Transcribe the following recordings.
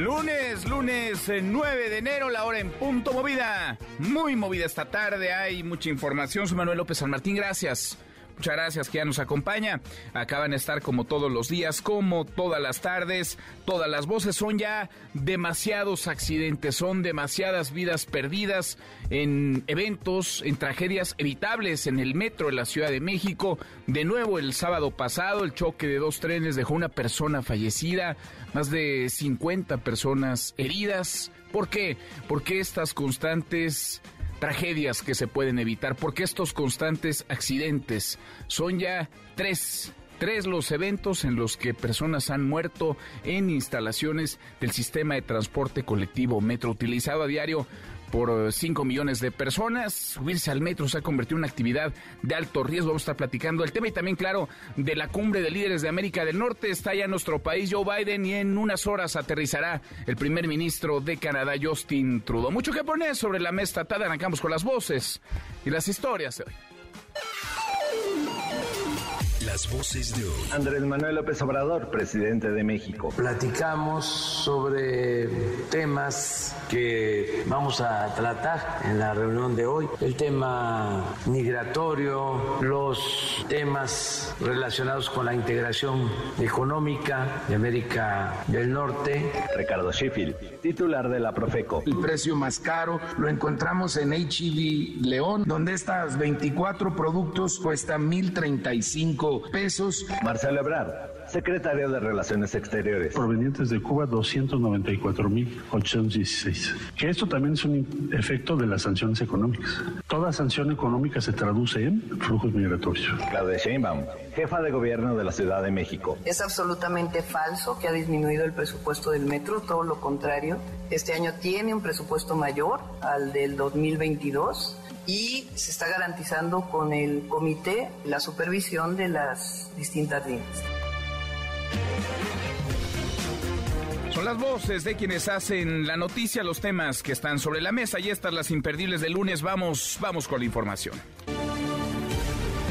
Lunes, lunes 9 eh, de enero, la hora en punto movida. Muy movida esta tarde, hay mucha información. Soy Manuel López San Martín, gracias. Muchas gracias que ya nos acompaña. Acaban de estar como todos los días, como todas las tardes. Todas las voces son ya demasiados accidentes, son demasiadas vidas perdidas en eventos, en tragedias evitables en el metro de la Ciudad de México. De nuevo el sábado pasado, el choque de dos trenes dejó una persona fallecida, más de 50 personas heridas. ¿Por qué? Porque estas constantes tragedias que se pueden evitar, porque estos constantes accidentes son ya tres tres los eventos en los que personas han muerto en instalaciones del sistema de transporte colectivo metro utilizado a diario por 5 millones de personas. Subirse al metro se ha convertido en una actividad de alto riesgo. Vamos a estar platicando el tema y también, claro, de la cumbre de líderes de América del Norte. Está ya nuestro país Joe Biden y en unas horas aterrizará el primer ministro de Canadá, Justin Trudeau. Mucho que poner sobre la mesa. Arrancamos con las voces y las historias de hoy. Las voces de hoy. Andrés Manuel López Obrador, presidente de México. Platicamos sobre temas que vamos a tratar en la reunión de hoy. El tema migratorio, los temas relacionados con la integración económica de América del Norte. Ricardo Sheffield, titular de la Profeco. El precio más caro lo encontramos en HEV León, donde estas 24 productos cuestan 1.035 pesos. Marcelo Ebrard, secretario de Relaciones Exteriores. Provenientes de Cuba, 294.816. Que esto también es un efecto de las sanciones económicas. Toda sanción económica se traduce en flujos migratorios. Claudia Sheinbaum, jefa de gobierno de la Ciudad de México. Es absolutamente falso que ha disminuido el presupuesto del metro, todo lo contrario. Este año tiene un presupuesto mayor al del 2022 y se está garantizando con el comité la supervisión de las distintas líneas. Son las voces de quienes hacen la noticia, los temas que están sobre la mesa y estas las imperdibles del lunes. Vamos, vamos con la información.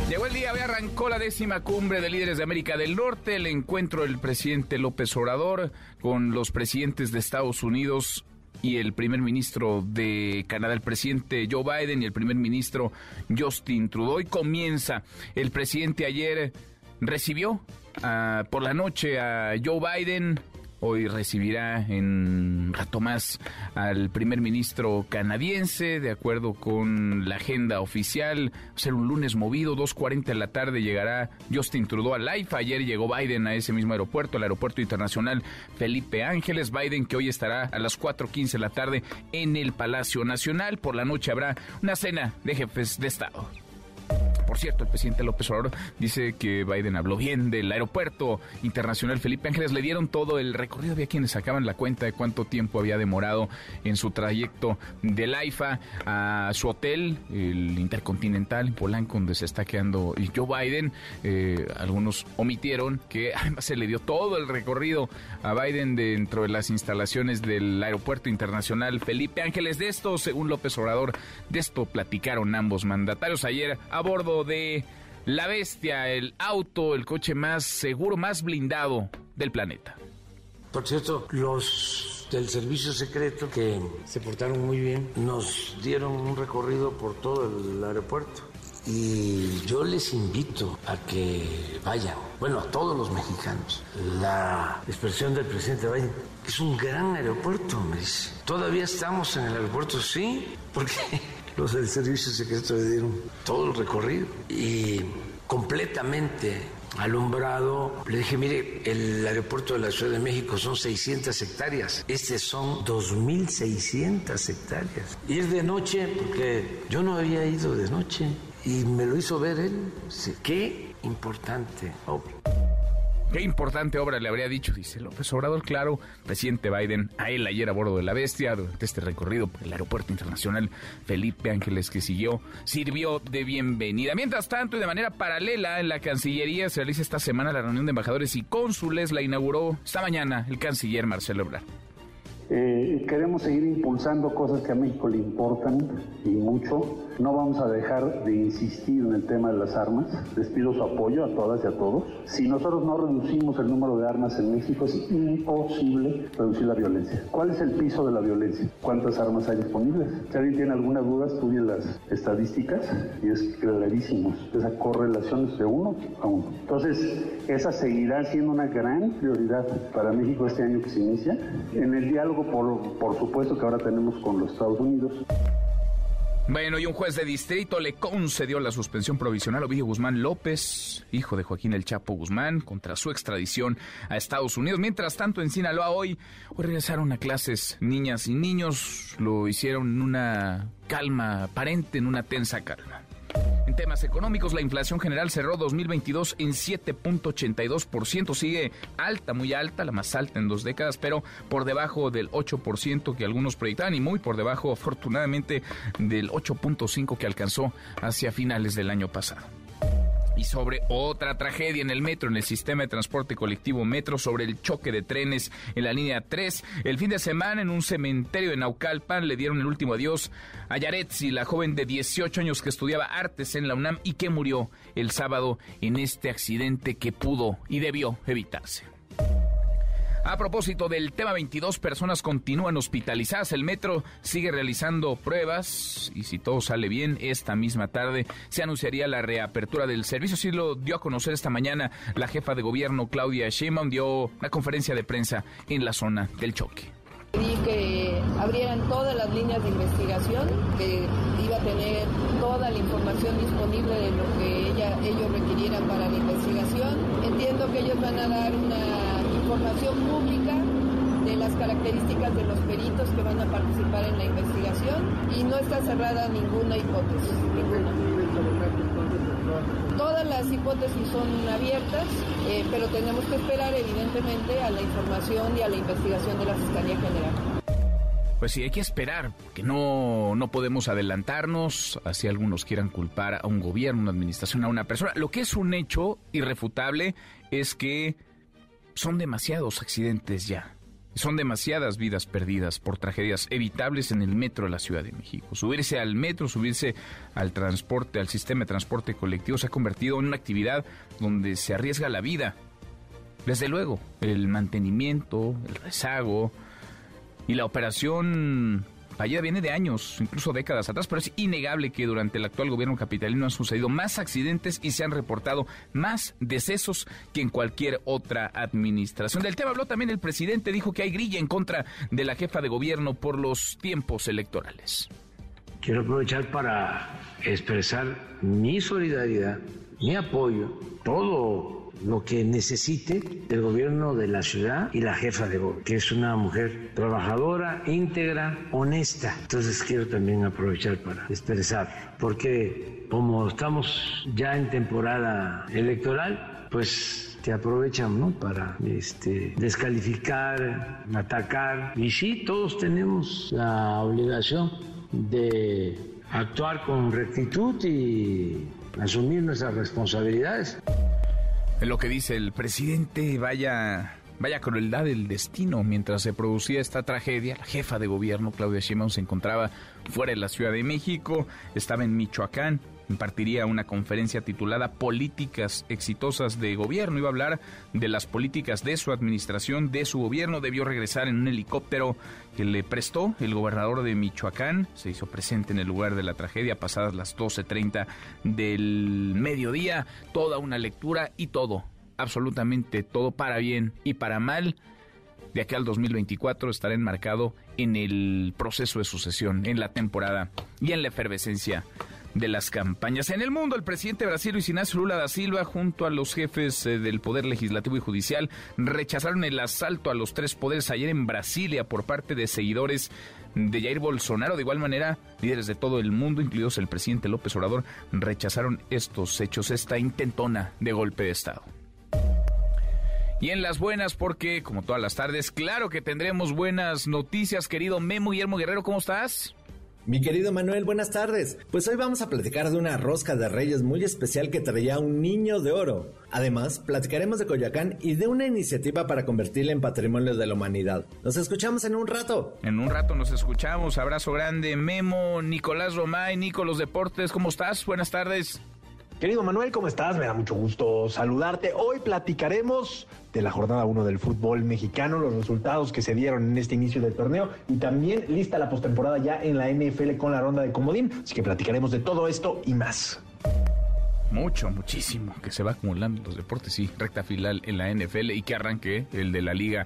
Llegó el día, hoy arrancó la décima cumbre de líderes de América del Norte, el encuentro del presidente López Obrador con los presidentes de Estados Unidos y el primer ministro de Canadá, el presidente Joe Biden y el primer ministro Justin Trudeau. Y comienza. El presidente ayer recibió ah, por la noche a Joe Biden Hoy recibirá en rato más al primer ministro canadiense, de acuerdo con la agenda oficial. Va a ser un lunes movido, 2.40 de la tarde llegará Justin Trudeau al live. Ayer llegó Biden a ese mismo aeropuerto, el aeropuerto internacional Felipe Ángeles. Biden que hoy estará a las 4.15 de la tarde en el Palacio Nacional. Por la noche habrá una cena de jefes de Estado. Por cierto, el presidente López Obrador dice que Biden habló bien del aeropuerto internacional Felipe Ángeles. Le dieron todo el recorrido. Había quienes sacaban la cuenta de cuánto tiempo había demorado en su trayecto del AIFA a su hotel, el Intercontinental en Polanco, donde se está quedando Joe Biden. Eh, algunos omitieron que además se le dio todo el recorrido a Biden dentro de las instalaciones del aeropuerto internacional Felipe Ángeles. De esto, según López Obrador, de esto platicaron ambos mandatarios ayer a bordo de la bestia, el auto, el coche más seguro, más blindado del planeta. Por cierto, los del servicio secreto que se portaron muy bien nos dieron un recorrido por todo el aeropuerto. Y yo les invito a que vayan, bueno, a todos los mexicanos. La expresión del presidente Biden, es un gran aeropuerto, me dice. Todavía estamos en el aeropuerto, sí, porque los del servicio secreto le dieron todo el recorrido y completamente alumbrado. Le dije, mire, el aeropuerto de la Ciudad de México son 600 hectáreas, este son 2.600 hectáreas. Ir de noche, porque yo no había ido de noche y me lo hizo ver él. Qué importante. Qué importante obra le habría dicho, dice López Obrador, claro, presidente Biden, a él ayer a bordo de la bestia, durante este recorrido por el aeropuerto internacional Felipe Ángeles que siguió, sirvió de bienvenida. Mientras tanto, y de manera paralela, en la Cancillería se realiza esta semana la reunión de embajadores y cónsules, la inauguró esta mañana el canciller Marcelo Ebrard. Eh, queremos seguir impulsando cosas que a México le importan y mucho. No vamos a dejar de insistir en el tema de las armas. Les pido su apoyo a todas y a todos. Si nosotros no reducimos el número de armas en México, es imposible reducir la violencia. ¿Cuál es el piso de la violencia? ¿Cuántas armas hay disponibles? Si alguien tiene alguna duda, estudie las estadísticas y es clarísimo. Esa correlación es de uno a uno. Entonces, esa seguirá siendo una gran prioridad para México este año que se inicia. En el diálogo por, supuesto, que ahora tenemos con los Estados Unidos. Bueno, y un juez de distrito le concedió la suspensión provisional a Ovidio Guzmán López, hijo de Joaquín El Chapo Guzmán, contra su extradición a Estados Unidos. Mientras tanto, en Sinaloa hoy, hoy regresaron a clases niñas y niños. Lo hicieron en una calma aparente, en una tensa calma. En temas económicos, la inflación general cerró 2022 en 7.82%. Sigue alta, muy alta, la más alta en dos décadas, pero por debajo del 8% que algunos proyectaban y muy por debajo, afortunadamente, del 8.5% que alcanzó hacia finales del año pasado y sobre otra tragedia en el metro, en el sistema de transporte colectivo Metro, sobre el choque de trenes en la línea 3. El fin de semana en un cementerio de Naucalpan le dieron el último adiós a Yaretsi, la joven de 18 años que estudiaba artes en la UNAM y que murió el sábado en este accidente que pudo y debió evitarse. A propósito del tema 22, personas continúan hospitalizadas. El metro sigue realizando pruebas y si todo sale bien, esta misma tarde se anunciaría la reapertura del servicio. Sí lo dio a conocer esta mañana la jefa de gobierno Claudia Sheinbaum dio una conferencia de prensa en la zona del choque. Pedí que abrieran todas las líneas de investigación, que iba a tener toda la información disponible de lo que ella, ellos requirieran para la investigación. Entiendo que ellos van a dar una información pública de las características de los peritos que van a participar en la investigación y no está cerrada ninguna hipótesis, ninguna. Todas las hipótesis son abiertas, eh, pero tenemos que esperar evidentemente a la información y a la investigación de la Fiscalía General. Pues sí, hay que esperar, que no, no podemos adelantarnos, así algunos quieran culpar a un gobierno, una administración, a una persona. Lo que es un hecho irrefutable es que son demasiados accidentes ya. Son demasiadas vidas perdidas por tragedias evitables en el metro de la Ciudad de México. Subirse al metro, subirse al transporte, al sistema de transporte colectivo se ha convertido en una actividad donde se arriesga la vida. Desde luego, el mantenimiento, el rezago y la operación fallida viene de años, incluso décadas atrás, pero es innegable que durante el actual gobierno capitalino han sucedido más accidentes y se han reportado más decesos que en cualquier otra administración. Del tema habló también el presidente, dijo que hay grilla en contra de la jefa de gobierno por los tiempos electorales. Quiero aprovechar para expresar mi solidaridad, mi apoyo, todo lo que necesite el gobierno de la ciudad y la jefa de gobierno, que es una mujer trabajadora, íntegra, honesta. Entonces quiero también aprovechar para expresar, porque como estamos ya en temporada electoral, pues te aprovechan ¿no? para este, descalificar, atacar. Y sí, todos tenemos la obligación de actuar con rectitud y asumir nuestras responsabilidades lo que dice el presidente, vaya Vaya crueldad del destino. Mientras se producía esta tragedia, la jefa de gobierno, Claudia Sheinbaum, se encontraba fuera de la Ciudad de México, estaba en Michoacán, impartiría una conferencia titulada Políticas exitosas de gobierno. Iba a hablar de las políticas de su administración, de su gobierno. Debió regresar en un helicóptero que le prestó el gobernador de Michoacán. Se hizo presente en el lugar de la tragedia pasadas las 12.30 del mediodía. Toda una lectura y todo absolutamente todo para bien y para mal, de aquí al 2024 estará enmarcado en el proceso de sucesión, en la temporada y en la efervescencia de las campañas. En el mundo, el presidente Brasil Luis Ignacio Lula da Silva, junto a los jefes eh, del Poder Legislativo y Judicial, rechazaron el asalto a los tres poderes ayer en Brasilia por parte de seguidores de Jair Bolsonaro. De igual manera, líderes de todo el mundo, incluidos el presidente López Obrador, rechazaron estos hechos, esta intentona de golpe de Estado. Y en las buenas, porque como todas las tardes, claro que tendremos buenas noticias, querido Memo Guillermo Guerrero, ¿cómo estás? Mi querido Manuel, buenas tardes. Pues hoy vamos a platicar de una rosca de reyes muy especial que traía un niño de oro. Además, platicaremos de Coyoacán y de una iniciativa para convertirla en patrimonio de la humanidad. Nos escuchamos en un rato. En un rato nos escuchamos. Abrazo grande, Memo, Nicolás Romay, Nico Los Deportes, ¿cómo estás? Buenas tardes. Querido Manuel, ¿cómo estás? Me da mucho gusto saludarte. Hoy platicaremos de la jornada 1 del fútbol mexicano, los resultados que se dieron en este inicio del torneo y también lista la postemporada ya en la NFL con la ronda de comodín. Así que platicaremos de todo esto y más. Mucho, muchísimo que se va acumulando los deportes, sí, recta final en la NFL y que arranque el de la liga.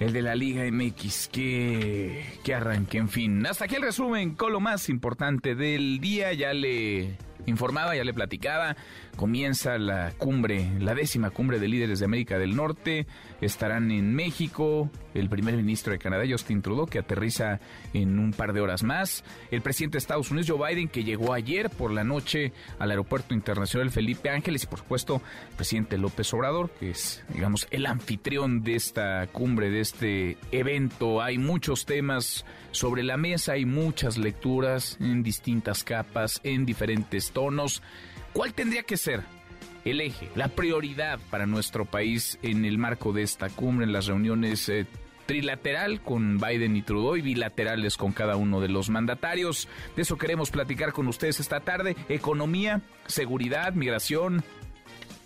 El de la Liga MX, que, que arranque, en fin. Hasta aquí el resumen con lo más importante del día. Ya le informaba, ya le platicaba, comienza la cumbre, la décima cumbre de líderes de América del Norte, estarán en México, el primer ministro de Canadá, Justin Trudeau, que aterriza en un par de horas más, el presidente de Estados Unidos, Joe Biden, que llegó ayer por la noche al aeropuerto internacional Felipe Ángeles, y por supuesto, el presidente López Obrador, que es, digamos, el anfitrión de esta cumbre, de este evento. Hay muchos temas sobre la mesa, hay muchas lecturas en distintas capas, en diferentes tonos. ¿Cuál tendría que ser el eje, la prioridad para nuestro país en el marco de esta cumbre, en las reuniones eh, trilateral con Biden y Trudeau y bilaterales con cada uno de los mandatarios. De eso queremos platicar con ustedes esta tarde. Economía, seguridad, migración,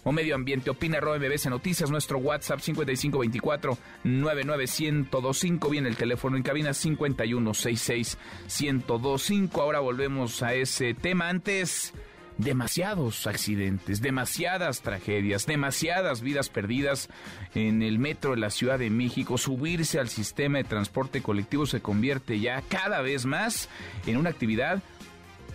o medio ambiente. Opina arroba MBS Noticias, nuestro WhatsApp 5524 99125. Viene el teléfono en cabina 5166 1025. Ahora volvemos a ese tema. Antes, demasiados accidentes, demasiadas tragedias, demasiadas vidas perdidas en el metro de la Ciudad de México. Subirse al sistema de transporte colectivo se convierte ya cada vez más en una actividad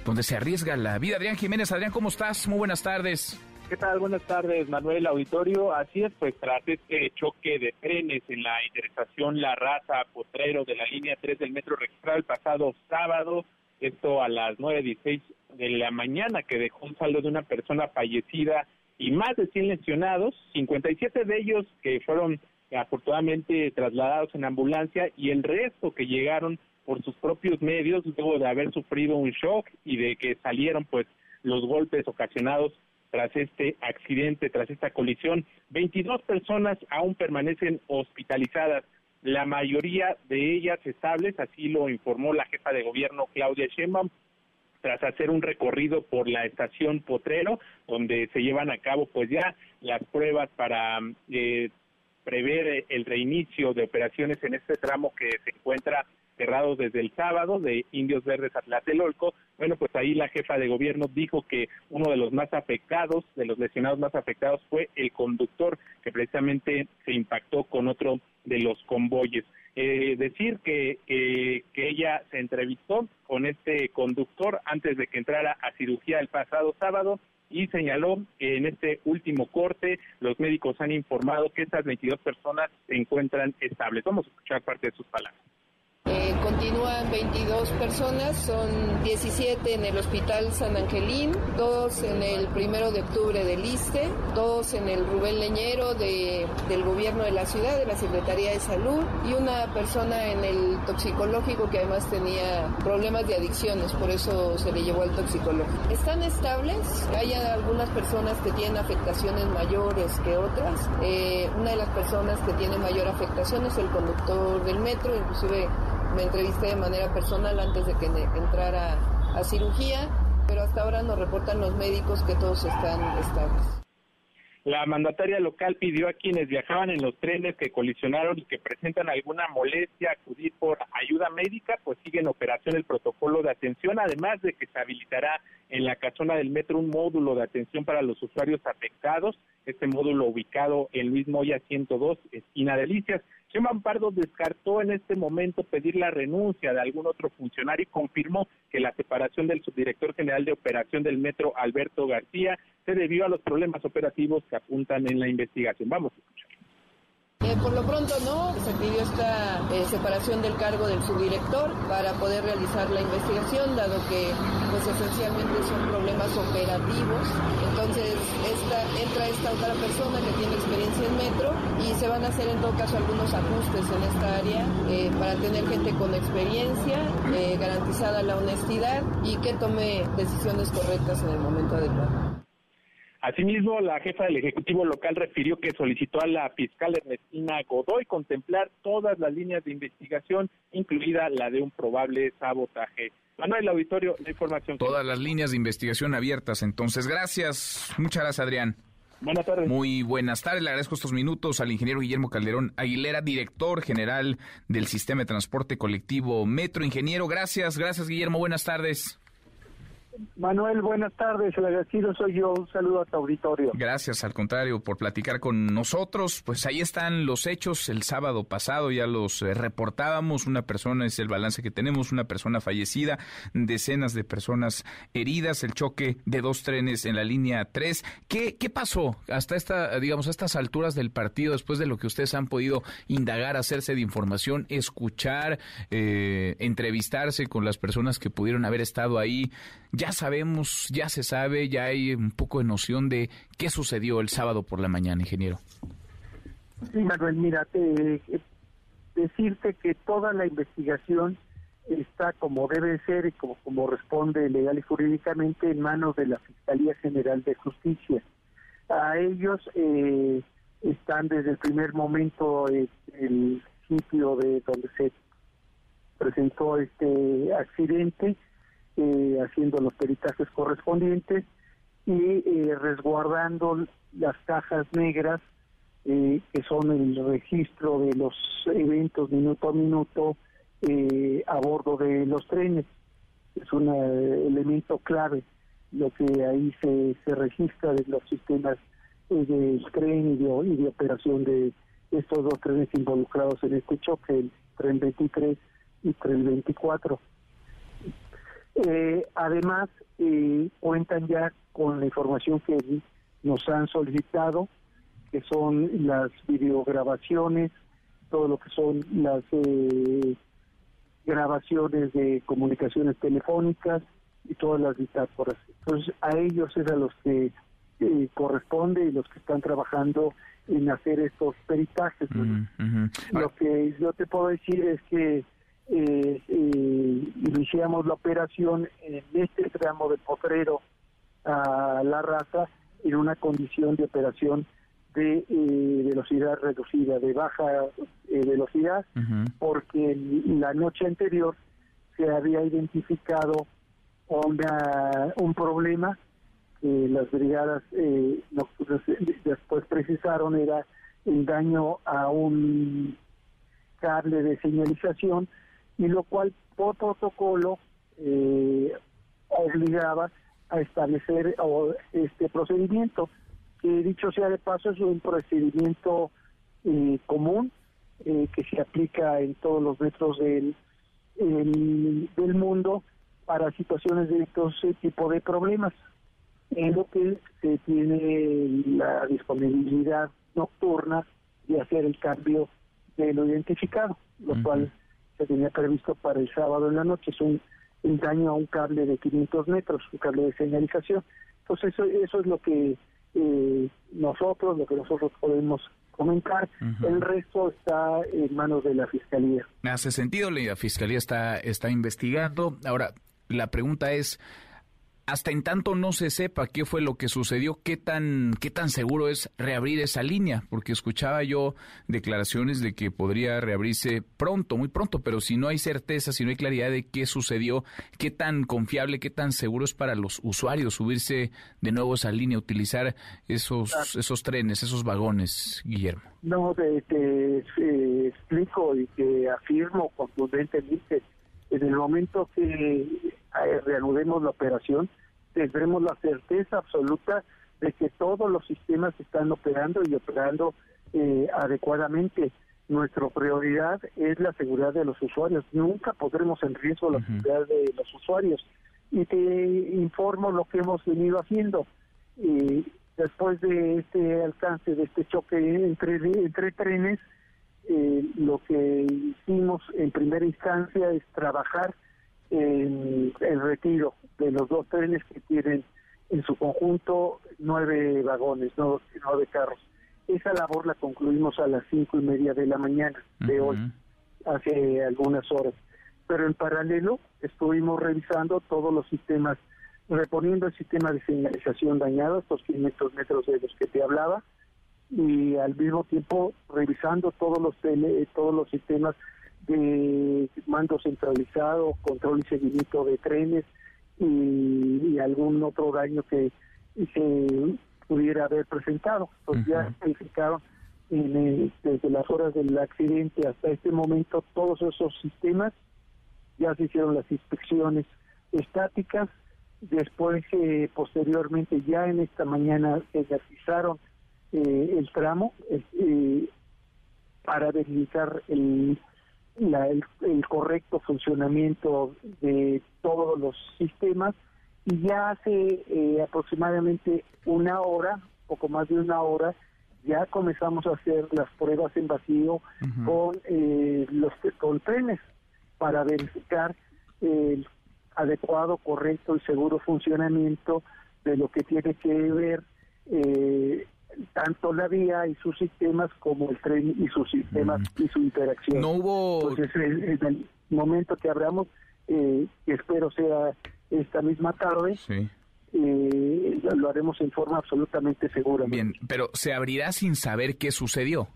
donde se arriesga la vida. Adrián Jiménez, Adrián, ¿cómo estás? Muy buenas tardes. ¿Qué tal? Buenas tardes, Manuel Auditorio. Así es, pues tras este choque de trenes en la intersección La Raza Potrero de la línea 3 del Metro registrado el pasado sábado, esto a las 9.16 de la mañana, que dejó un saldo de una persona fallecida y más de 100 lesionados, 57 de ellos que fueron afortunadamente trasladados en ambulancia y el resto que llegaron por sus propios medios luego de haber sufrido un shock y de que salieron pues los golpes ocasionados tras este accidente, tras esta colisión. 22 personas aún permanecen hospitalizadas, la mayoría de ellas estables, así lo informó la jefa de gobierno Claudia Sheinbaum tras hacer un recorrido por la estación Potrero, donde se llevan a cabo pues ya las pruebas para eh, prever el reinicio de operaciones en este tramo que se encuentra cerrados desde el sábado de Indios Verdes a Tlatelolco. Bueno, pues ahí la jefa de gobierno dijo que uno de los más afectados, de los lesionados más afectados, fue el conductor que precisamente se impactó con otro de los convoyes. Eh, decir que, que ella se entrevistó con este conductor antes de que entrara a cirugía el pasado sábado y señaló que en este último corte los médicos han informado que estas 22 personas se encuentran estables. Vamos a escuchar parte de sus palabras. Continúan 22 personas, son 17 en el Hospital San Angelín, dos en el primero de octubre del ISTE, dos en el Rubén Leñero de, del gobierno de la ciudad, de la Secretaría de Salud, y una persona en el toxicológico que además tenía problemas de adicciones, por eso se le llevó al toxicológico. Están estables, hay algunas personas que tienen afectaciones mayores que otras. Eh, una de las personas que tiene mayor afectación es el conductor del metro, inclusive me entrevisté de manera personal antes de que entrara a cirugía, pero hasta ahora nos reportan los médicos que todos están estables. La mandataria local pidió a quienes viajaban en los trenes que colisionaron y que presentan alguna molestia acudir por ayuda médica, pues sigue en operación el protocolo de atención, además de que se habilitará en la casona del metro un módulo de atención para los usuarios afectados, este módulo ubicado en Luis Moya 102, esquina Delicias. Chema Pardo descartó en este momento pedir la renuncia de algún otro funcionario y confirmó que la separación del subdirector general de operación del metro, Alberto García, se debió a los problemas operativos que apuntan en la investigación. Vamos a escuchar. Eh, por lo pronto no, se pidió esta eh, separación del cargo del subdirector para poder realizar la investigación, dado que pues esencialmente son problemas operativos. Entonces esta, entra esta otra persona que tiene experiencia en metro y se van a hacer en todo caso algunos ajustes en esta área eh, para tener gente con experiencia, garantizada la honestidad y que tome decisiones correctas en el momento adecuado. Asimismo, la jefa del Ejecutivo local refirió que solicitó a la fiscal Ernestina Godoy contemplar todas las líneas de investigación, incluida la de un probable sabotaje. Manuel Auditorio, la información. Todas las líneas de investigación abiertas, entonces. Gracias. Muchas gracias, Adrián. Buenas tardes. Muy buenas tardes. Le agradezco estos minutos al ingeniero Guillermo Calderón Aguilera, director general del Sistema de Transporte Colectivo Metro. Ingeniero, gracias. Gracias, Guillermo. Buenas tardes. Manuel, buenas tardes. El agradecido soy yo. Un saludo a tu auditorio. Gracias, al contrario, por platicar con nosotros. Pues ahí están los hechos. El sábado pasado ya los eh, reportábamos. Una persona es el balance que tenemos, una persona fallecida, decenas de personas heridas, el choque de dos trenes en la línea 3. ¿Qué, qué pasó hasta esta, digamos, a estas alturas del partido, después de lo que ustedes han podido indagar, hacerse de información, escuchar, eh, entrevistarse con las personas que pudieron haber estado ahí? ya sabemos, ya se sabe, ya hay un poco de noción de qué sucedió el sábado por la mañana, ingeniero. Sí, Manuel, mira, te, decirte que toda la investigación está como debe ser y como, como responde legal y jurídicamente en manos de la Fiscalía General de Justicia. A ellos eh, están desde el primer momento eh, el sitio de donde se presentó este accidente eh, haciendo los peritajes correspondientes y eh, resguardando las cajas negras eh, que son el registro de los eventos minuto a minuto a bordo de los trenes. Es un elemento clave lo que ahí se, se registra de los sistemas de tren y de, y de operación de estos dos trenes involucrados en este choque, el tren 23 y tren 24. Eh, además, eh, cuentan ya con la información que nos han solicitado, que son las videograbaciones, todo lo que son las eh, grabaciones de comunicaciones telefónicas y todas las bitácoras. Entonces, a ellos es a los que eh, corresponde y los que están trabajando en hacer estos peritajes. Lo que yo te puedo decir es que eh, eh, iniciamos la operación en este tramo de Potrero a La Raza en una condición de operación de eh, velocidad reducida, de baja eh, velocidad, porque la noche anterior se había identificado una, un problema que las brigadas eh, después precisaron era el daño a un cable de señalización y lo cual por protocolo eh, obligaba a establecer este procedimiento, que dicho sea de paso es un procedimiento eh, común eh, que se aplica en todos los metros del, del mundo para situaciones de este tipo de problemas, en lo que se tiene la disponibilidad nocturna de hacer el cambio de lo identificado, lo cual se tenía previsto para el sábado en la noche, es un, daño a un cable de 500 metros, un cable de señalización. Entonces eso, eso es lo que eh, nosotros, lo que nosotros podemos comentar. El resto está en manos de la Fiscalía. Me hace sentido, la Fiscalía está, está investigando. Ahora, la pregunta es, hasta en tanto no se sepa qué fue lo que sucedió, qué tan, qué tan seguro es reabrir esa línea, porque escuchaba yo declaraciones de que podría reabrirse pronto, muy pronto, pero si no hay certeza, si no hay claridad de qué sucedió, qué tan confiable, qué tan seguro es para los usuarios subirse de nuevo a esa línea, utilizar esos, esos trenes, esos vagones, Guillermo. No, te, te explico y te afirmo contundentemente, en el momento que eh, reanudemos la operación, tendremos la certeza absoluta de que todos los sistemas están operando y operando eh, adecuadamente. Nuestra prioridad es la seguridad de los usuarios. Nunca podremos en riesgo la seguridad de los usuarios. Y te informo lo que hemos venido haciendo. y después de este alcance, de este choque entre, entre trenes, eh, lo que hicimos en primera instancia es trabajar en el retiro de los dos trenes que tienen en su conjunto nueve vagones, nueve carros. Esa labor la concluimos a las cinco y media de la mañana de hoy, hace algunas horas. Pero en paralelo estuvimos revisando todos los sistemas, reponiendo el sistema de señalización dañado, estos 500 metros de los que te hablaba, y al mismo tiempo revisando todos los todos los sistemas de mando centralizado, control y seguimiento de trenes y, algún otro daño que se pudiera haber presentado. Pues ya verificaron desde las horas del accidente hasta este momento todos esos sistemas, ya se hicieron las inspecciones estáticas, después eh, posteriormente ya en esta mañana se realizaron eh, el tramo eh, para verificar el, el, correcto funcionamiento de todos los sistemas. Y ya hace eh, aproximadamente una hora, poco más de una hora, ya comenzamos a hacer las pruebas en vacío con los con trenes para verificar el adecuado, correcto y seguro funcionamiento de lo que tiene que ver eh, tanto la vía y sus sistemas como el tren y sus sistemas y su interacción. No hubo... Entonces, en, el momento que abramos, eh, espero sea esta misma tarde, eh, lo haremos en forma absolutamente segura. Bien, pero ¿se abrirá sin saber qué sucedió?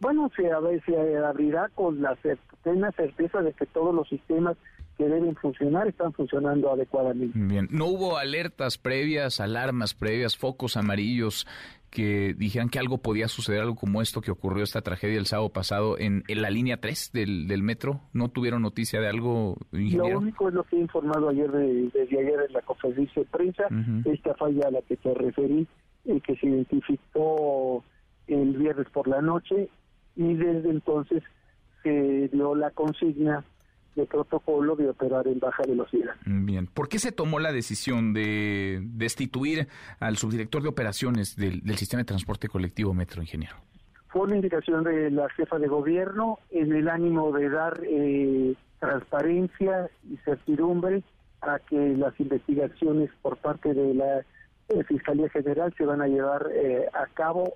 Bueno, se, se abrirá con la plena certeza de que todos los sistemas que deben funcionar están funcionando adecuadamente. Bien, ¿no hubo alertas previas, alarmas previas, focos amarillos que dijeran que algo podía suceder, algo como esto que ocurrió, esta tragedia el sábado pasado en, la línea 3 del, del, metro? ¿No tuvieron noticia de algo, ingeniero? Lo único es lo que he informado ayer, de, desde ayer en la conferencia de prensa, esta falla a la que te referí, eh, que se identificó el viernes por la noche y desde entonces se dio la consigna de protocolo de operar en baja velocidad. Bien, ¿por qué se tomó la decisión de destituir al subdirector de operaciones del, sistema de transporte colectivo Metro, ingeniero? Fue una indicación de la jefa de gobierno en el ánimo de dar eh, transparencia y certidumbre a que las investigaciones por parte de la eh, Fiscalía General se van a llevar eh, a cabo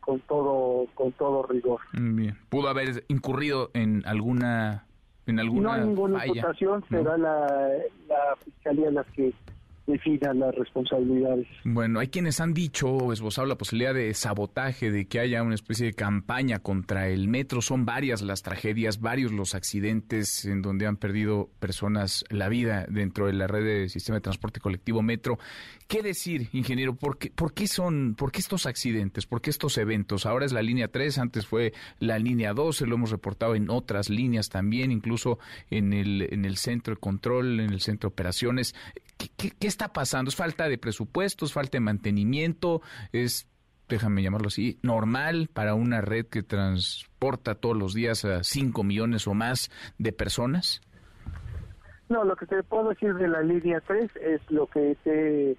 con todo con todo rigor. Bien, pudo haber incurrido en alguna no hay ninguna imputación, será la, la fiscalía la que defina las responsabilidades. Bueno, hay quienes han dicho o esbozado la posibilidad de sabotaje, de que haya una especie de campaña contra el metro. Son varias las tragedias, varios los accidentes en donde han perdido personas la vida dentro de la red de sistema de transporte colectivo metro. ¿Qué decir, ingeniero? ¿Por qué, por qué son, por qué estos accidentes? ¿Por qué estos eventos? Ahora es la línea 3, antes fue la línea 12, lo hemos reportado en otras líneas también, incluso en el, en el centro de control, en el centro de operaciones. ¿Qué, está pasando? ¿Es falta de presupuestos, falta de mantenimiento? ¿Es, déjame llamarlo así, normal para una red que transporta todos los días a 5 millones o más de personas? No, lo que te puedo decir de la línea 3 es lo que te he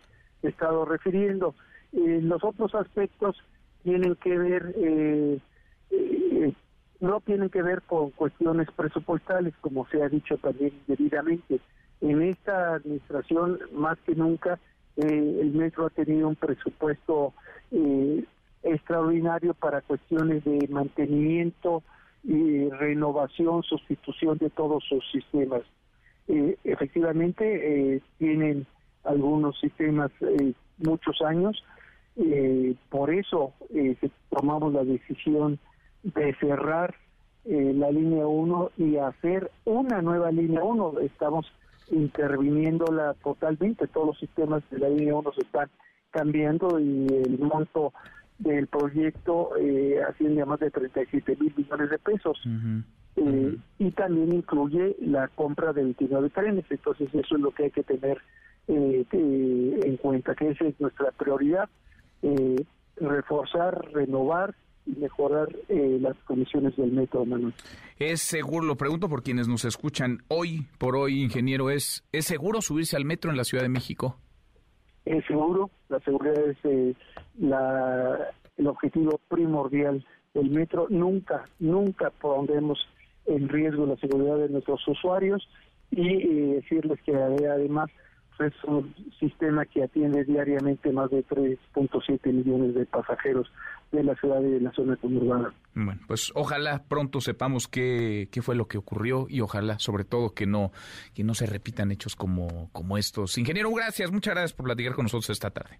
estado refiriendo. Eh, los otros aspectos tienen que ver, eh, eh, no tienen que ver con cuestiones presupuestales, como se ha dicho también debidamente en esta administración, más que nunca, eh, el metro ha tenido un presupuesto eh, extraordinario para cuestiones de mantenimiento y renovación, sustitución de todos sus sistemas. Eh, efectivamente, tienen algunos sistemas muchos años, por eso tomamos la decisión de cerrar la línea 1 y hacer una nueva línea 1. Estamos interviniéndola totalmente. Todos los sistemas de la línea 1 se están cambiando y el monto del proyecto eh, asciende a más de 37 mil millones de pesos. Eh, y también incluye la compra de 29 trenes. Entonces, eso es lo que hay que tener eh, en cuenta, que esa es nuestra prioridad: eh, reforzar, renovar mejorar eh, las condiciones del metro, Manuel. Es seguro, lo pregunto por quienes nos escuchan hoy por hoy, ingeniero, ¿es, ¿es seguro subirse al metro en la Ciudad de México? Es seguro, la seguridad es eh, la, el objetivo primordial el metro. Nunca, nunca pondremos en riesgo la seguridad de nuestros usuarios y eh, decirles que además es un sistema que atiende diariamente más de 3.7 millones de pasajeros de la ciudad y de la zona conurbana. Bueno, pues ojalá pronto sepamos qué, qué fue lo que ocurrió y ojalá sobre todo que no, que no se repitan hechos como, como estos. Ingeniero, gracias, muchas gracias por platicar con nosotros esta tarde.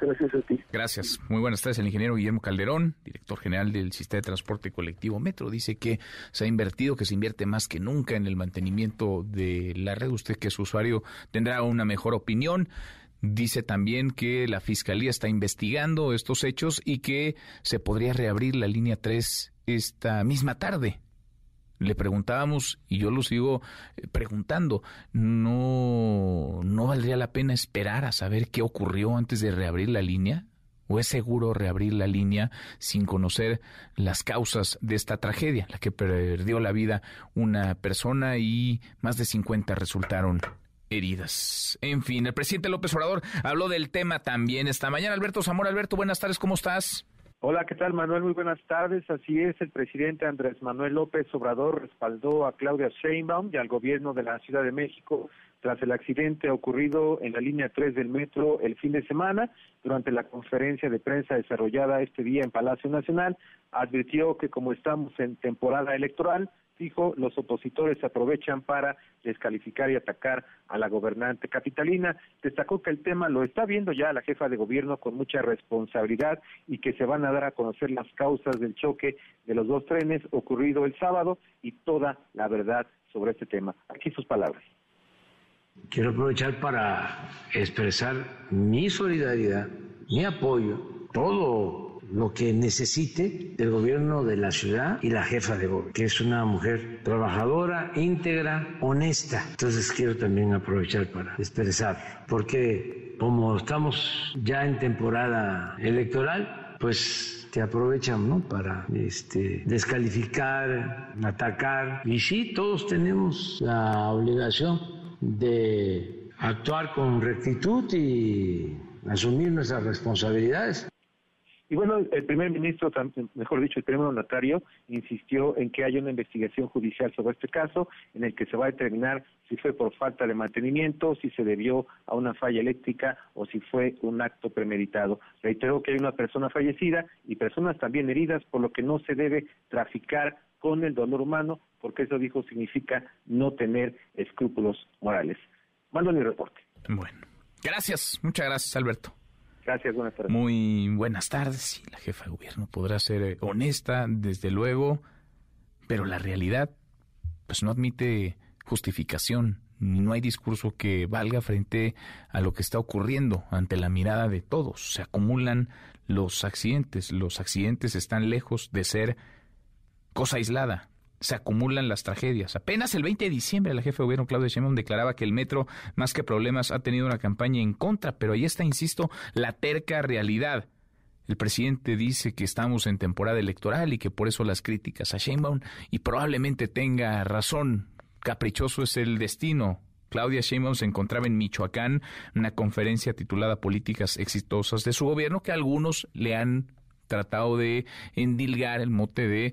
Gracias a. Gracias. Muy buenas tardes. El ingeniero Guillermo Calderón, director general del Sistema de Transporte Colectivo Metro, dice que se ha invertido, que se invierte más que nunca en el mantenimiento de la red. Usted que es usuario tendrá una mejor opinión. Dice también que la Fiscalía está investigando estos hechos y que se podría reabrir la línea 3 esta misma tarde le preguntábamos y yo lo sigo eh, preguntando, ¿no, ¿no valdría la pena esperar a saber qué ocurrió antes de reabrir la línea? ¿O es seguro reabrir la línea sin conocer las causas de esta tragedia, la que perdió la vida una persona y más de 50 resultaron heridas. En fin, el presidente López Obrador habló del tema también esta mañana. Alberto Zamora, Alberto, buenas tardes, ¿cómo estás? Hola, ¿qué tal Manuel? Muy buenas tardes. Así es, el presidente Andrés Manuel López Obrador respaldó a Claudia Sheinbaum y al gobierno de la Ciudad de México tras el accidente ocurrido en la línea 3 del metro el fin de semana. Durante la conferencia de prensa desarrollada este día en Palacio Nacional, advirtió que como estamos en temporada electoral, dijo, los opositores aprovechan para descalificar y atacar a la gobernante capitalina. Destacó que el tema lo está viendo ya la jefa de gobierno con mucha responsabilidad y que se van a dar a conocer las causas del choque de los dos trenes ocurrido el sábado y toda la verdad sobre este tema. Aquí sus palabras. Quiero aprovechar para expresar mi solidaridad, mi apoyo, todo lo que necesite el gobierno de la ciudad y la jefa de gobierno, que es una mujer trabajadora, íntegra, honesta. Entonces quiero también aprovechar para expresar, porque como estamos ya en temporada electoral, pues te aprovechan ¿no? para este, descalificar, atacar. Y sí, todos tenemos la obligación de actuar con rectitud y asumir nuestras responsabilidades. Y bueno, el primer ministro, mejor dicho, el primer mandatario, insistió en que haya una investigación judicial sobre este caso, en el que se va a determinar si fue por falta de mantenimiento, si se debió a una falla eléctrica o si fue un acto premeditado. Reiteró que hay una persona fallecida y personas también heridas, por lo que no se debe traficar con el dolor humano, porque eso dijo significa no tener escrúpulos morales. Mando mi reporte. Bueno, gracias, muchas gracias, Alberto. Gracias, buenas tardes. Muy buenas tardes. la jefa de gobierno podrá ser eh, honesta, desde luego, pero la realidad, pues no admite justificación. No hay discurso que valga frente a lo que está ocurriendo ante la mirada de todos. Se acumulan los accidentes. Los accidentes están lejos de ser cosa aislada se acumulan las tragedias. Apenas el 20 de diciembre la jefa de gobierno Claudia Sheinbaum declaraba que el metro, más que problemas, ha tenido una campaña en contra, pero ahí está, insisto, la terca realidad. El presidente dice que estamos en temporada electoral y que por eso las críticas a Sheinbaum y probablemente tenga razón. Caprichoso es el destino. Claudia Sheinbaum se encontraba en Michoacán, una conferencia titulada Políticas exitosas de su gobierno que algunos le han tratado de endilgar el mote de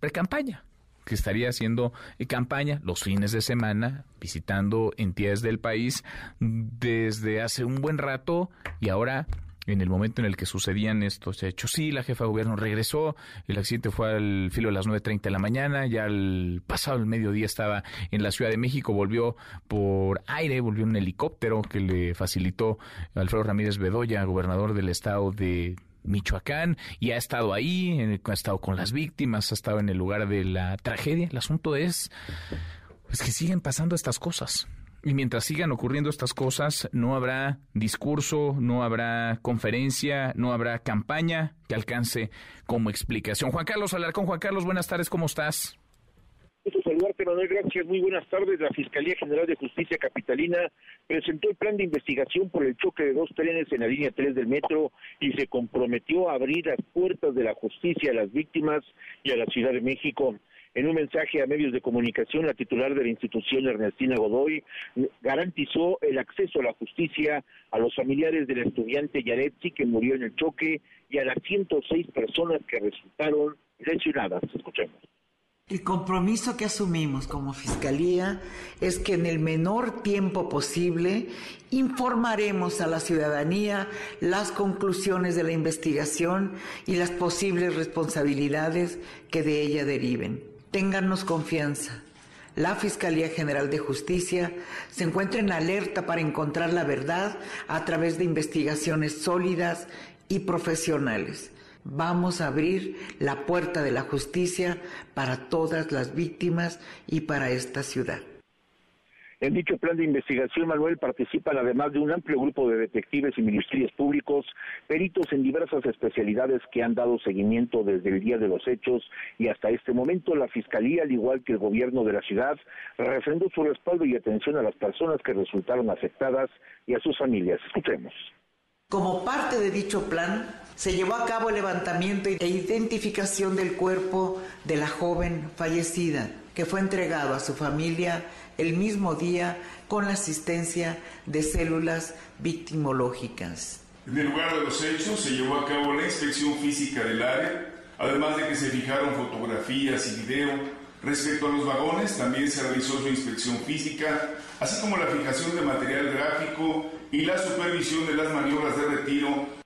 precampaña que estaría haciendo eh, campaña los fines de semana, visitando entidades del país desde hace un buen rato y ahora en el momento en el que sucedían estos hechos. Sí, la jefa de gobierno regresó, el accidente fue al filo de las 9.30 de la mañana, ya el pasado el mediodía estaba en la Ciudad de México, volvió por aire, volvió en un helicóptero que le facilitó Alfredo Ramírez Bedoya, gobernador del estado de Michoacán y ha estado ahí, ha estado con las víctimas, ha estado en el lugar de la tragedia. El asunto es pues, que siguen pasando estas cosas. Y mientras sigan ocurriendo estas cosas, no habrá discurso, no habrá conferencia, no habrá campaña que alcance como explicación. Juan Carlos Alarcón, Juan Carlos, buenas tardes, ¿cómo estás? Saludarte, Manuel. Gracias. Muy buenas tardes. La Fiscalía General de Justicia Capitalina presentó el plan de investigación por el choque de dos trenes en la línea 3 del metro y se comprometió a abrir las puertas de la justicia a las víctimas y a la Ciudad de México. En un mensaje a medios de comunicación, la titular de la institución, Ernestina Godoy, garantizó el acceso a la justicia a los familiares del estudiante Yaretsi que murió en el choque y a las 106 personas que resultaron lesionadas. Escuchemos. El compromiso que asumimos como Fiscalía es que en el menor tiempo posible informaremos a la ciudadanía las conclusiones de la investigación y las posibles responsabilidades que de ella deriven. Téngannos confianza. La Fiscalía General de Justicia se encuentra en alerta para encontrar la verdad a través de investigaciones sólidas y profesionales Vamos a abrir la puerta de la justicia para todas las víctimas y para esta ciudad. En dicho plan de investigación, Manuel, participan además de un amplio grupo de detectives y ministerios públicos, peritos en diversas especialidades que han dado seguimiento desde el día de los hechos y hasta este momento la Fiscalía, al igual que el gobierno de la ciudad, refrendó su respaldo y atención a las personas que resultaron afectadas y a sus familias. Escuchemos. Como parte de dicho plan, se llevó a cabo el levantamiento e identificación del cuerpo de la joven fallecida, que fue entregado a su familia el mismo día con la asistencia de células victimológicas. En el lugar de los hechos se llevó a cabo la inspección física del área, además de que se fijaron fotografías y video. Respecto a los vagones, también se realizó su inspección física, así como la fijación de material gráfico y la supervisión de las maniobras de retiro.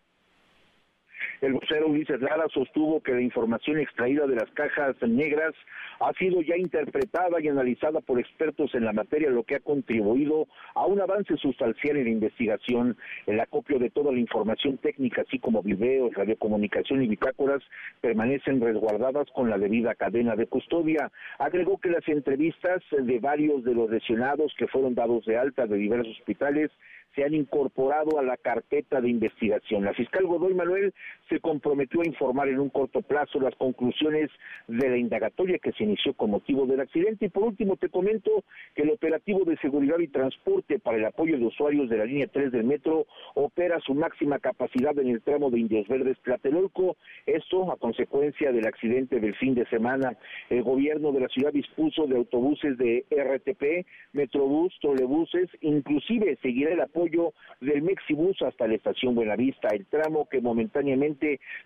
El vocero Ulises Lara sostuvo que la información extraída de las cajas negras ha sido ya interpretada y analizada por expertos en la materia, lo que ha contribuido a un avance sustancial en la investigación. El acopio de toda la información técnica, así como videos, radiocomunicación y bitácoras, permanecen resguardadas con la debida cadena de custodia. Agregó que las entrevistas de varios de los lesionados que fueron dados de alta de diversos hospitales se han incorporado a la carpeta de investigación. La fiscal Godoy Manuel se comprometió a informar en un corto plazo las conclusiones de la indagatoria que se inició con motivo del accidente. Y por último te comento que el operativo de seguridad y transporte para el apoyo de usuarios de la línea 3 del metro opera su máxima capacidad en el tramo de Indios Verdes Tlatelolco. Esto a consecuencia del accidente del fin de semana. El gobierno de la ciudad dispuso de autobuses de RTP, Metrobús, trolebuses, inclusive seguirá el apoyo del Mexibus hasta la estación Buenavista. El tramo que momentáneamente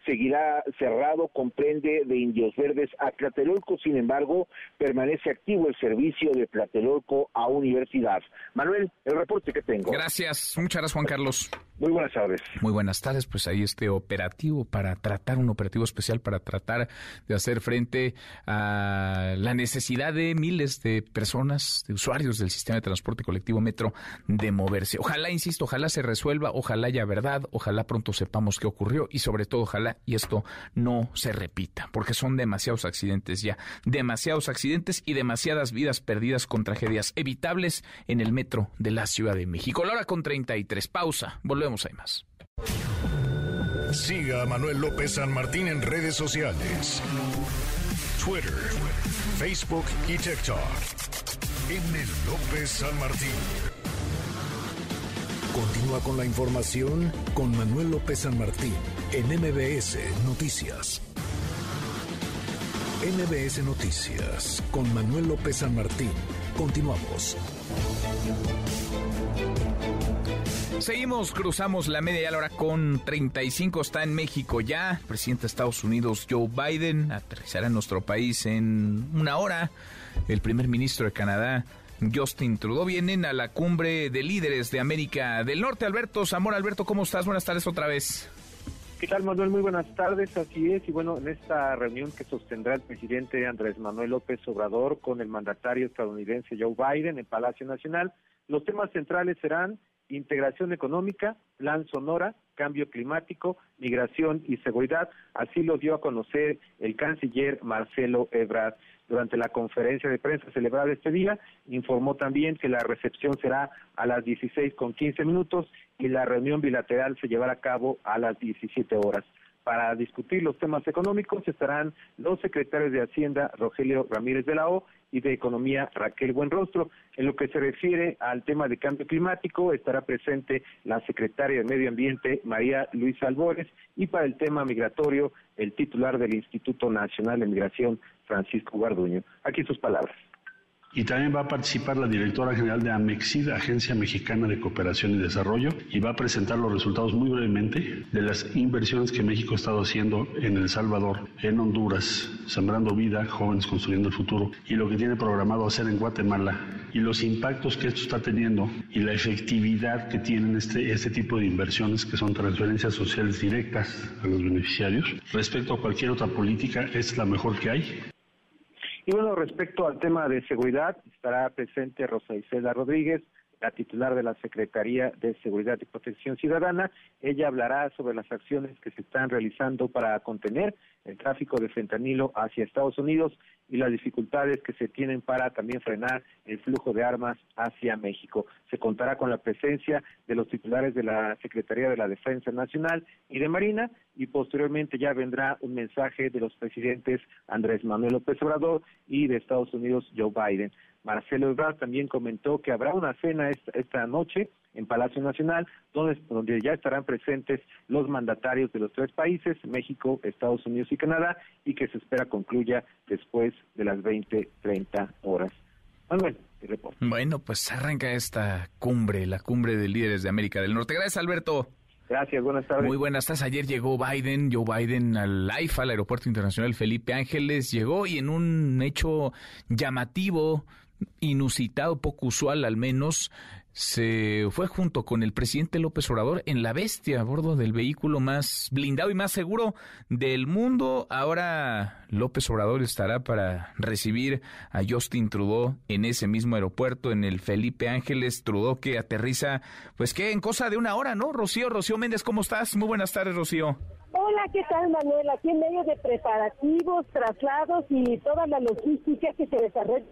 seguirá cerrado comprende de Indios Verdes a Tlatelolco, sin embargo, permanece activo el servicio de Tlatelolco a Universidad. Manuel, el reporte que tengo. Gracias, muchas gracias Juan Carlos. Muy buenas tardes. Muy buenas tardes, pues ahí este operativo para tratar, un operativo especial para tratar de hacer frente a la necesidad de miles de personas, de usuarios del sistema de transporte colectivo Metro, de moverse. Ojalá insisto, ojalá se resuelva, ojalá haya verdad, ojalá pronto sepamos qué ocurrió y sobre todo ojalá y esto no se repita, porque son demasiados accidentes ya, demasiados accidentes y demasiadas vidas perdidas con tragedias evitables en el metro de la Ciudad de México. La hora con 33, pausa, volvemos ahí más. Siga a Manuel López San Martín en redes sociales. Twitter, Facebook y TikTok. M. López San Martín. Continúa con la información con Manuel López San Martín en MBS Noticias. MBS Noticias con Manuel López San Martín. Continuamos. Seguimos, cruzamos la media hora con 35. Está en México ya. El presidente de Estados Unidos, Joe Biden, aterrizará en nuestro país en una hora. El primer ministro de Canadá, Justin Trudeau. Vienen a la cumbre de líderes de América del Norte. Alberto Zamora, Alberto, ¿cómo estás? Buenas tardes otra vez. ¿Qué tal, Manuel? Muy buenas tardes. Así es. Y bueno, en esta reunión que sostendrá el presidente Andrés Manuel López Obrador con el mandatario estadounidense Joe Biden en Palacio Nacional, los temas centrales serán integración económica, plan Sonora, cambio climático, migración y seguridad. Así lo dio a conocer el canciller Marcelo Ebrard. Durante la conferencia de prensa celebrada este día, informó también que la recepción será a las 16 con 15 minutos y la reunión bilateral se llevará a cabo a las 17 horas. Para discutir los temas económicos estarán los secretarios de Hacienda, Rogelio Ramírez de la O, y de Economía Raquel Buenrostro. En lo que se refiere al tema de cambio climático, estará presente la secretaria de Medio Ambiente, María Luisa Albores, y para el tema migratorio, el titular del Instituto Nacional de Migración, Francisco Garduño. Aquí sus palabras. Y también va a participar la directora general de AMEXID, Agencia Mexicana de Cooperación y Desarrollo, y va a presentar los resultados muy brevemente de las inversiones que México ha estado haciendo en El Salvador, en Honduras, sembrando vida, jóvenes construyendo el futuro, y lo que tiene programado hacer en Guatemala, y los impactos que esto está teniendo y la efectividad que tienen este, este tipo de inversiones, que son transferencias sociales directas a los beneficiarios, respecto a cualquier otra política, es la mejor que hay. Y bueno, respecto al tema de seguridad, estará presente Rosa Isela Rodríguez, la titular de la Secretaría de Seguridad y Protección Ciudadana. Ella hablará sobre las acciones que se están realizando para contener el tráfico de fentanilo hacia Estados Unidos y las dificultades que se tienen para también frenar el flujo de armas hacia México. Se contará con la presencia de los titulares de la Secretaría de la Defensa Nacional y de Marina y posteriormente ya vendrá un mensaje de los presidentes Andrés Manuel López Obrador y de Estados Unidos Joe Biden. Marcelo Ebrard también comentó que habrá una cena esta, noche en Palacio Nacional, donde, donde ya estarán presentes los mandatarios de los tres países, México, Estados Unidos y Canadá, y que se espera concluya después de las 20, 30 horas. Manuel, reporte. Bueno, pues arranca esta cumbre, la cumbre de líderes de América del Norte. Gracias, Alberto. Gracias, buenas tardes. Muy buenas tardes. Ayer llegó Biden, Joe Biden al AIFA, al Aeropuerto Internacional Felipe Ángeles, llegó y en un hecho llamativo, inusitado, poco usual al menos, se fue junto con el presidente López Obrador en la bestia a bordo del vehículo más blindado y más seguro del mundo. Ahora López Obrador estará para recibir a Justin Trudeau en ese mismo aeropuerto, en el Felipe Ángeles Trudeau, que aterriza, pues que en cosa de una hora, ¿no? Rocío, Rocío Méndez, ¿cómo estás? Muy buenas tardes, Rocío. Hola, ¿qué tal, Manuel? Aquí en medio de preparativos, traslados y toda la logística que se desarrolla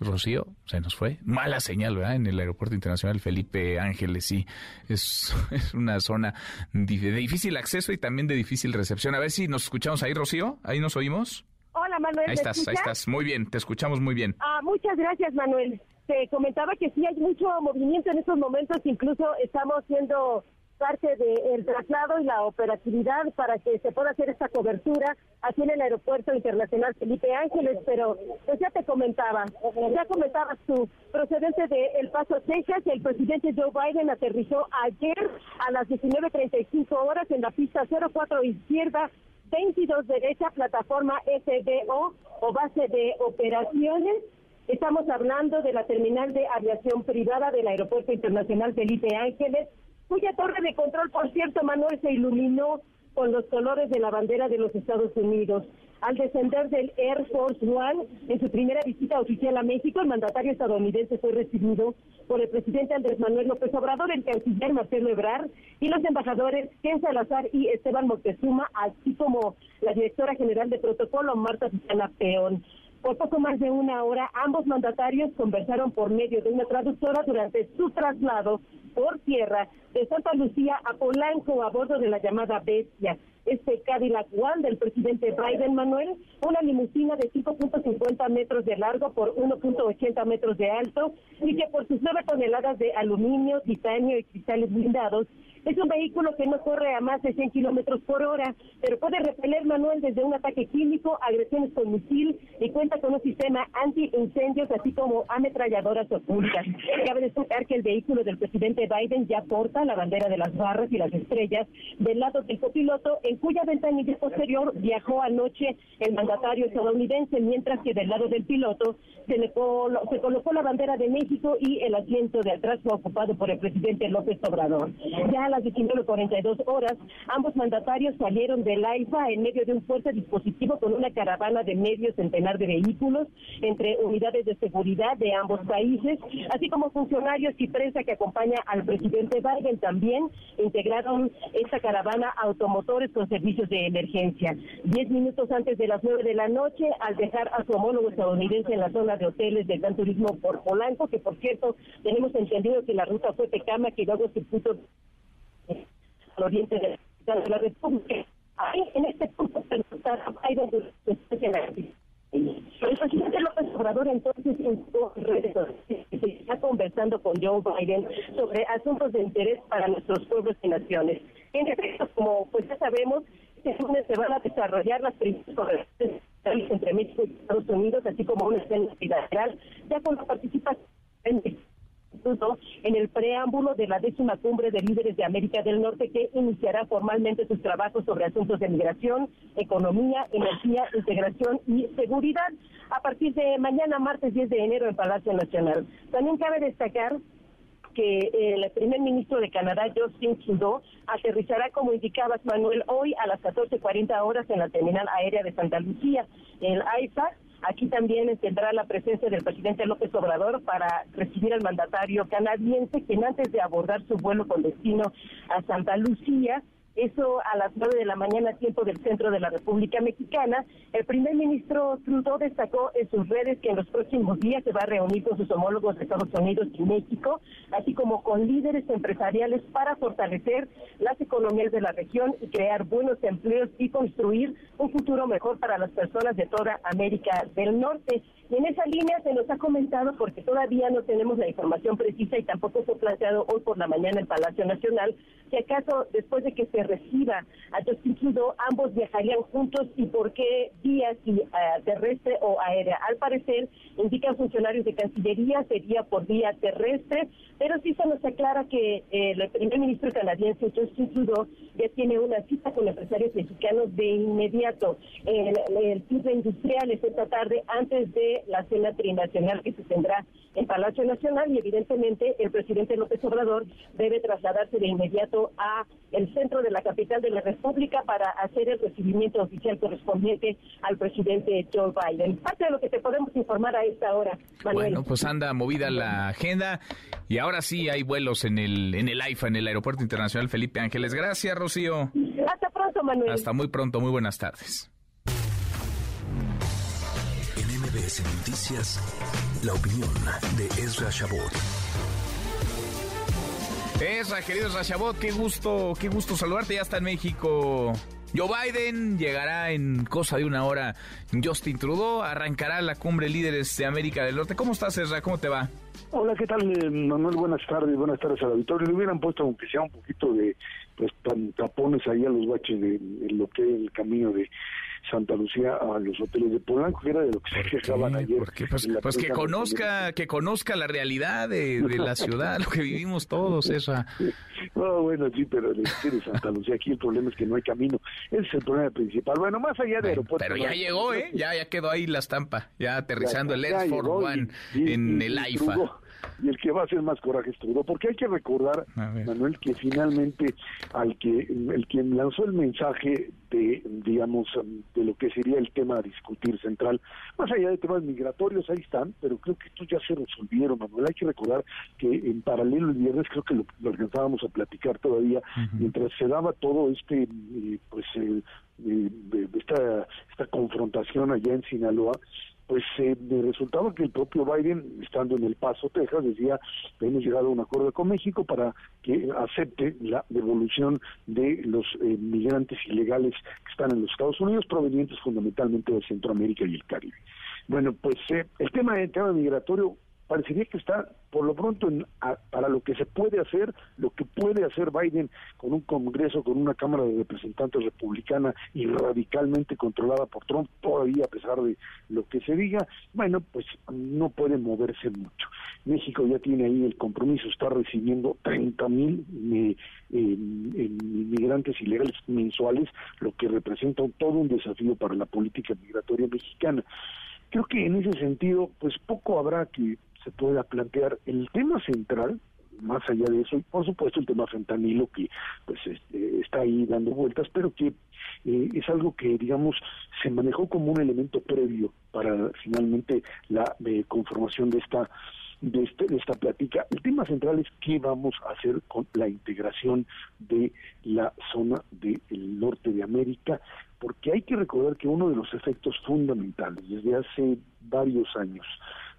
Rocío, se nos fue. Mala señal, ¿verdad? En el Aeropuerto Internacional Felipe Ángeles, sí. Es, es una zona de difícil acceso y también de difícil recepción. A ver si nos escuchamos ahí, Rocío. ¿Ahí nos oímos? Hola, Manuel. Ahí estás, ahí estás. Muy bien, te escuchamos muy bien. Ah, muchas gracias, Manuel. Te comentaba que sí hay mucho movimiento en estos momentos, incluso estamos siendo parte del traslado y la operatividad para que se pueda hacer esta cobertura aquí en el Aeropuerto Internacional Felipe Ángeles, pero pues ya te comentaba, ya comentabas tú, procedente de El Paso, Texas, el presidente Joe Biden aterrizó ayer a las 19.35 horas en la pista 04 izquierda 22 derecha, plataforma SDO o base de operaciones. Estamos hablando de la terminal de aviación privada del Aeropuerto Internacional Felipe Ángeles, cuya torre de control, por cierto, Manuel, se iluminó con los colores de la bandera de los Estados Unidos. Al descender del Air Force One, en su primera visita oficial a México, el mandatario estadounidense fue recibido por el presidente Andrés Manuel López Obrador, el canciller Marcelo Ebrard y los embajadores Ken Salazar y Esteban Moctezuma, así como la directora general de protocolo Marta Susana Peón. Por poco más de una hora, ambos mandatarios conversaron por medio de una traductora durante su traslado por tierra de Santa Lucía a Polanco a bordo de la llamada Bestia. Este Cadillac One del presidente Biden Manuel, una limusina de 5.50 metros de largo por 1.80 metros de alto y que por sus 9 toneladas de aluminio, titanio y cristales blindados es un vehículo que no corre a más de 100 kilómetros por hora, pero puede repeler manual desde un ataque químico, agresiones con misil y cuenta con un sistema anti-incendios, así como ametralladoras ocultas. Cabe destacar que el vehículo del presidente Biden ya porta la bandera de las barras y las estrellas del lado del copiloto, en cuya ventanilla posterior viajó anoche el mandatario estadounidense, mientras que del lado del piloto se, le se colocó la bandera de México y el asiento de atrás fue ocupado por el presidente López Obrador. Ya las 19.42 horas, ambos mandatarios salieron del AIFA en medio de un fuerte dispositivo con una caravana de medio centenar de vehículos entre unidades de seguridad de ambos países, así como funcionarios y prensa que acompaña al presidente Biden. También integraron esta caravana automotores con servicios de emergencia. Diez minutos antes de las nueve de la noche, al dejar a su homólogo estadounidense en la zona de hoteles del Gran Turismo por Polanco, que por cierto tenemos entendido que la ruta fue Tecama, que luego circuito al oriente de la República. Ahí, en este punto, el presidente López Obrador entonces en redes se está conversando con Joe Biden sobre asuntos de interés para nuestros pueblos y naciones. En efecto, como pues ya sabemos, este lunes se van a desarrollar las primeras entre México y Estados Unidos, así como una escena bilateral, ya con la participación en el preámbulo de la décima cumbre de líderes de América del Norte que iniciará formalmente sus trabajos sobre asuntos de migración, economía, energía, integración y seguridad a partir de mañana, martes 10 de enero, en Palacio Nacional. También cabe destacar que el primer ministro de Canadá, Justin Trudeau, aterrizará, como indicabas, Manuel, hoy a las 14.40 horas en la terminal aérea de Santa Lucía, el AIFA. Aquí también tendrá la presencia del presidente López Obrador para recibir al mandatario canadiense, quien antes de abordar su vuelo con destino a Santa Lucía, eso a las nueve de la mañana, tiempo del centro de la República Mexicana. El primer ministro Trudeau destacó en sus redes que en los próximos días se va a reunir con sus homólogos de Estados Unidos y México, así como con líderes empresariales para fortalecer las economías de la región y crear buenos empleos y construir un futuro mejor para las personas de toda América del Norte. Y en esa línea se nos ha comentado, porque todavía no tenemos la información precisa y tampoco fue planteado hoy por la mañana en Palacio Nacional, que acaso después de que se reciba a Trudeau, ambos viajarían juntos y por qué días si eh, terrestre o aérea. Al parecer, indican funcionarios de Cancillería, sería por vía terrestre, pero sí se nos aclara que eh, el primer ministro canadiense, Justin Trudeau, ya tiene una cita con empresarios mexicanos de inmediato en el cierre industrial esta tarde antes de la cena trinacional que se tendrá en Palacio Nacional y evidentemente el presidente López Obrador debe trasladarse de inmediato a el centro de la capital de la República para hacer el recibimiento oficial correspondiente al presidente Joe Biden. Parte de lo que te podemos informar a esta hora, Manuel. Bueno, pues anda movida la agenda y ahora sí hay vuelos en el en el AIFA, en el Aeropuerto Internacional Felipe Ángeles. Gracias, Rocío. Hasta pronto, Manuel. Hasta muy pronto, muy buenas tardes. MBS Noticias, la opinión de Ezra Shabot. Ezra, querido Ezra Shabot, qué gusto, qué gusto saludarte. Ya está en México. Joe Biden llegará en cosa de una hora. Justin Trudeau arrancará la cumbre líderes de América del Norte. ¿Cómo estás, Ezra? ¿Cómo te va? Hola, ¿qué tal, eh, Manuel? Buenas tardes, buenas tardes al auditorio. Le hubieran puesto, aunque sea un poquito de pues tapones ahí a los baches de, de lo que es el camino de Santa Lucía a los hoteles de Polanco, que era de lo que se quejaban ayer. Pues, pues que conozca, que conozca la realidad de, la ciudad, lo que vivimos todos, esa. No, bueno, sí, pero el de Santa Lucía, aquí el problema es que no hay camino. Ese es el problema principal. Bueno, más allá de aeropuerto. Pero ya llegó, ¿eh? Ya, ya quedó ahí la estampa, ya aterrizando el Air Force One en el AIFA y el que va a hacer más coraje es Trudeau, porque hay que recordar, Manuel, que finalmente al que el quien lanzó el mensaje de, digamos, de lo que sería el tema a discutir central, más allá de temas migratorios, ahí están, pero creo que estos ya se resolvieron, Manuel. Hay que recordar que en paralelo el viernes, creo que lo, alcanzábamos a platicar todavía, mientras se daba todo este, eh, pues, eh, esta, esta confrontación allá en Sinaloa, pues eh, resultaba que el propio Biden, estando en El Paso, Texas, decía hemos llegado a un acuerdo con México para que acepte la devolución de los eh, migrantes ilegales que están en los Estados Unidos, provenientes fundamentalmente de Centroamérica y el Caribe. Bueno, pues eh, el tema del tema migratorio parecería que está por lo pronto para lo que se puede hacer, lo que puede hacer Biden con un Congreso, con una Cámara de Representantes republicana y radicalmente controlada por Trump, todavía a pesar de lo que se diga, bueno, pues no puede moverse mucho. México ya tiene ahí el compromiso, está recibiendo 30 mil eh, inmigrantes ilegales mensuales, lo que representa todo un desafío para la política migratoria mexicana. Creo que en ese sentido, pues poco habrá que se pueda plantear el tema central más allá de eso y por supuesto el tema fentanilo que pues este, está ahí dando vueltas pero que eh, es algo que digamos se manejó como un elemento previo para finalmente la eh, conformación de esta de, este, de esta plática. El tema central es qué vamos a hacer con la integración de la zona del norte de América, porque hay que recordar que uno de los efectos fundamentales desde hace varios años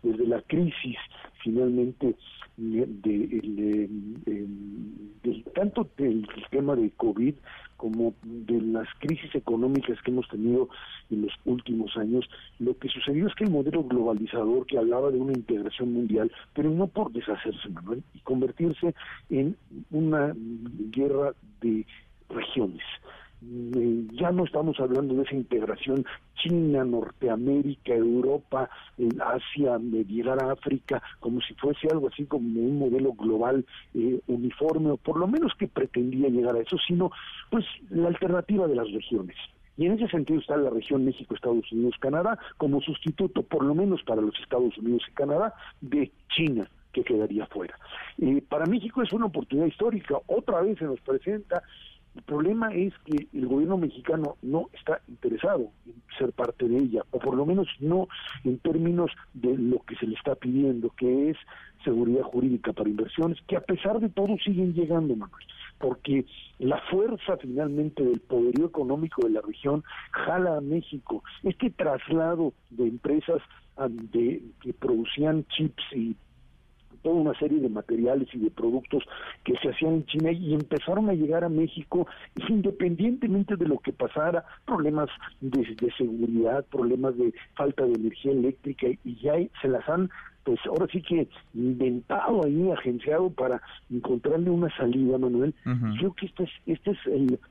desde la crisis finalmente de, tanto del tema de COVID como de las crisis económicas que hemos tenido en los últimos años, lo que sucedió es que el modelo globalizador que hablaba de una integración mundial, pero no por deshacerse, Manuel, y convertirse en una guerra de regiones. Eh, ya no estamos hablando de esa integración China, Norteamérica, Europa, Asia, llegar a África, como si fuese algo así como un modelo global eh, uniforme, o por lo menos que pretendía llegar a eso, sino pues la alternativa de las regiones. Y en ese sentido está la región México, Estados Unidos, Canadá, como sustituto, por lo menos para los Estados Unidos y Canadá, de China que quedaría fuera. Eh, para México es una oportunidad histórica, otra vez se nos presenta el problema es que el gobierno mexicano no está interesado en ser parte de ella, o por lo menos no en términos de lo que se le está pidiendo, que es seguridad jurídica para inversiones, que a pesar de todo siguen llegando, Manuel, porque la fuerza finalmente del poderío económico de la región jala a México. Este traslado de empresas ah, de, que producían chips y toda una serie de materiales y de productos que se hacían en China y empezaron a llegar a México independientemente de lo que pasara, problemas de, seguridad, problemas de falta de energía eléctrica y ya se las han pues ahora sí que inventado ahí, agenciado para encontrarle una salida, Manuel. Creo que esta es, esta es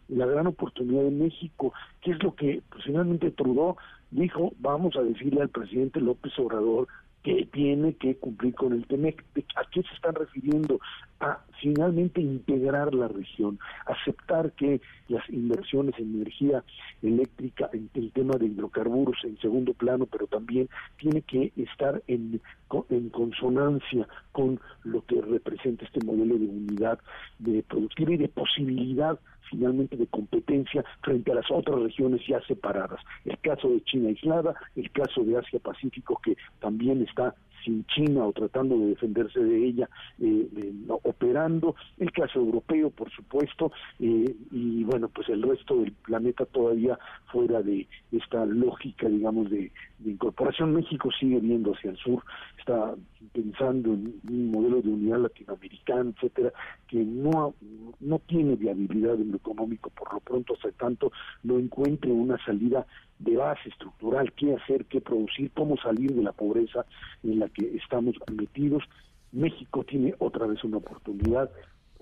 la gran oportunidad de México, que es lo que pues, finalmente Trudeau dijo, vamos a decirle al presidente López Obrador que tiene que cumplir con el TEMEC. ¿A qué se están refiriendo? A finalmente integrar la región, aceptar que las inversiones en energía eléctrica, en el tema de hidrocarburos en segundo plano, pero también tiene que estar en, en consonancia con lo que representa este modelo de unidad de productiva y de posibilidad finalmente de competencia frente a las otras regiones ya separadas. El caso de China aislada, el caso de Asia Pacífico que también está sin China o tratando de defenderse de ella eh, operando, el caso europeo, por supuesto, eh, y bueno, pues el resto del planeta todavía fuera de esta lógica, digamos, de, incorporación. México sigue viendo hacia el sur, está pensando en un modelo de unidad latinoamericana, etcétera, que no, no tiene viabilidad en lo económico por lo pronto, hasta tanto no encuentre una salida de base estructural, qué hacer, qué producir, cómo salir de la pobreza en la que estamos metidos. México tiene otra vez una oportunidad,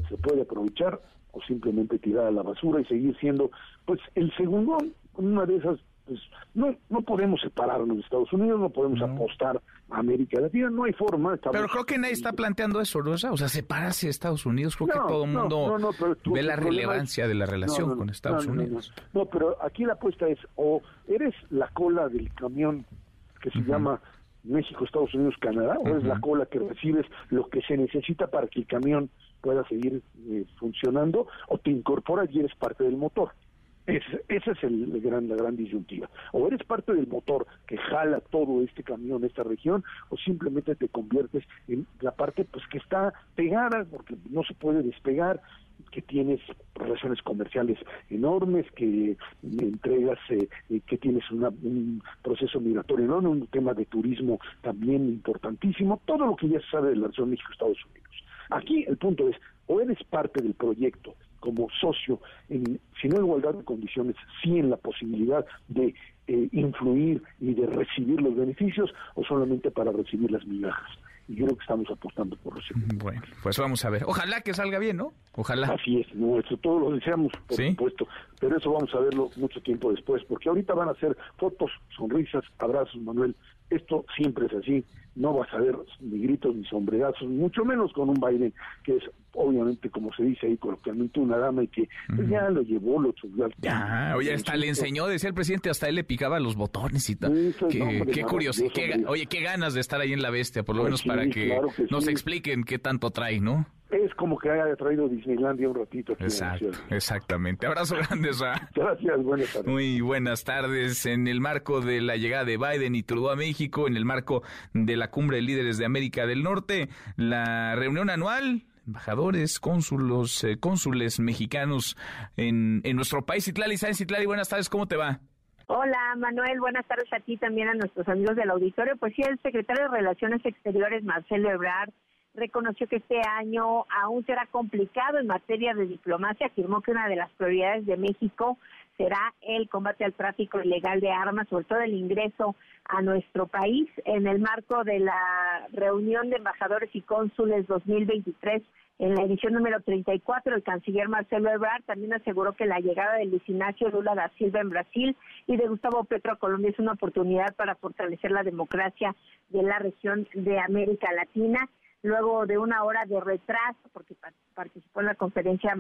se puede aprovechar o simplemente tirar a la basura y seguir siendo pues el segundo, una de esas pues no no podemos separarnos de Estados Unidos, no podemos apostar a América Latina, no hay forma. Pero creo que nadie está planteando eso, ¿no? O sea, separarse de Estados Unidos, creo que todo el mundo ve la relevancia de la relación con Estados Unidos. No, pero aquí la apuesta es o eres la cola del camión que se llama México, Estados Unidos, Canadá, o es la cola que recibes lo que se necesita para que el camión pueda seguir eh, funcionando, o te incorporas y eres parte del motor. Es, esa es el, gran, la gran disyuntiva. O eres parte del motor que jala todo este camión, esta región, o simplemente te conviertes en la parte pues que está pegada, porque no se puede despegar, que tienes relaciones comerciales enormes, que entregas, eh, que tienes un proceso migratorio enorme, un tema de turismo también importantísimo, todo lo que ya se sabe de la relación México-Estados Unidos. Aquí el punto es, o eres parte del proyecto como socio, en, si no en igualdad de condiciones, sí en la posibilidad de eh, influir y de recibir los beneficios o solamente para recibir las migajas. Y yo creo que estamos apostando por eso. Bueno, pues vamos a ver. Ojalá que salga bien, ¿no? Ojalá. Así es, todos lo deseamos, por supuesto, pero eso vamos a verlo mucho tiempo después, porque ahorita van a ser fotos, sonrisas, abrazos, Manuel. Esto siempre es así no vas a ver ni gritos ni sombrerazos, mucho menos con un Biden que es obviamente como se dice ahí coloquialmente una dama y que pues, ya lo llevó, lo subió al Ya, oye, hasta le enseñó, decía el presidente, hasta él le picaba los botones y tal. qué, curioso, oye, qué ganas de estar ahí en la bestia, por lo menos para que, nos expliquen qué tanto trae, ¿no? es como que haya traído Disneylandia un ratito. Aquí Exacto, exactamente. Abrazo grande, Gracias, buenas tardes. Muy buenas tardes. En el marco de la llegada de Biden y Trudeau a México, en el marco de la cumbre de líderes de América del Norte, la reunión anual embajadores, cónsulos, eh, cónsules mexicanos en, en nuestro país. Citlali, ¿sabes, Citlali? Buenas tardes, ¿cómo te va? Hola Manuel, buenas tardes a ti también a nuestros amigos del auditorio. Pues sí, el secretario de Relaciones Exteriores, Marcelo Ebrard, reconoció que este año aún será complicado en materia de diplomacia, afirmó que una de las prioridades de México será el combate al tráfico ilegal de armas, sobre todo el ingreso a nuestro país en el marco de la reunión de embajadores y cónsules 2023 en la edición número 34, el canciller Marcelo Ebrard también aseguró que la llegada de Luis Ignacio Lula da Silva en Brasil y de Gustavo Petro a Colombia es una oportunidad para fortalecer la democracia de la región de América Latina. Luego de una hora de retraso, porque participó en la conferencia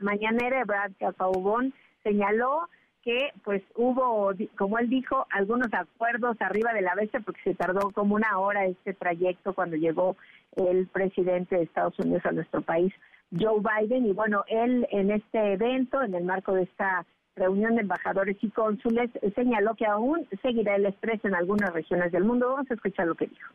mañanera, Ebrard Cafaubón señaló que pues hubo, como él dijo, algunos acuerdos arriba de la bestia porque se tardó como una hora este trayecto cuando llegó el presidente de Estados Unidos a nuestro país, Joe Biden. Y bueno, él en este evento, en el marco de esta reunión de embajadores y cónsules, señaló que aún seguirá el estrés en algunas regiones del mundo. Vamos a escuchar lo que dijo.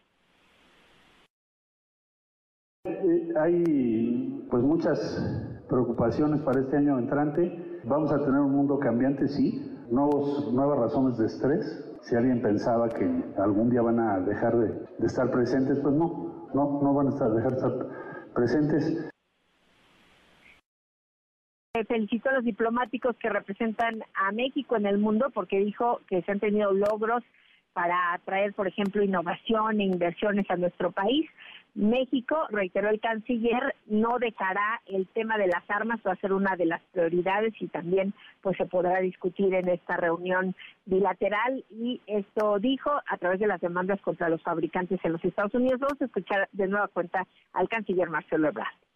Eh, hay pues muchas preocupaciones para este año entrante Vamos a tener un mundo cambiante, sí, nuevos, nuevas razones de estrés. Si alguien pensaba que algún día van a dejar de, estar presentes, pues no, no, no van a estar, dejar de estar presentes. Felicito a los diplomáticos que representan a México en el mundo porque dijo que se han tenido logros para atraer, por ejemplo, innovación e inversiones a nuestro país. México, reiteró el canciller, no dejará el tema de las armas, va a ser una de las prioridades y también pues se podrá discutir en esta reunión bilateral y esto dijo a través de las demandas contra los fabricantes en los Estados Unidos. Vamos a escuchar de nueva cuenta al canciller Marcelo Ebrard.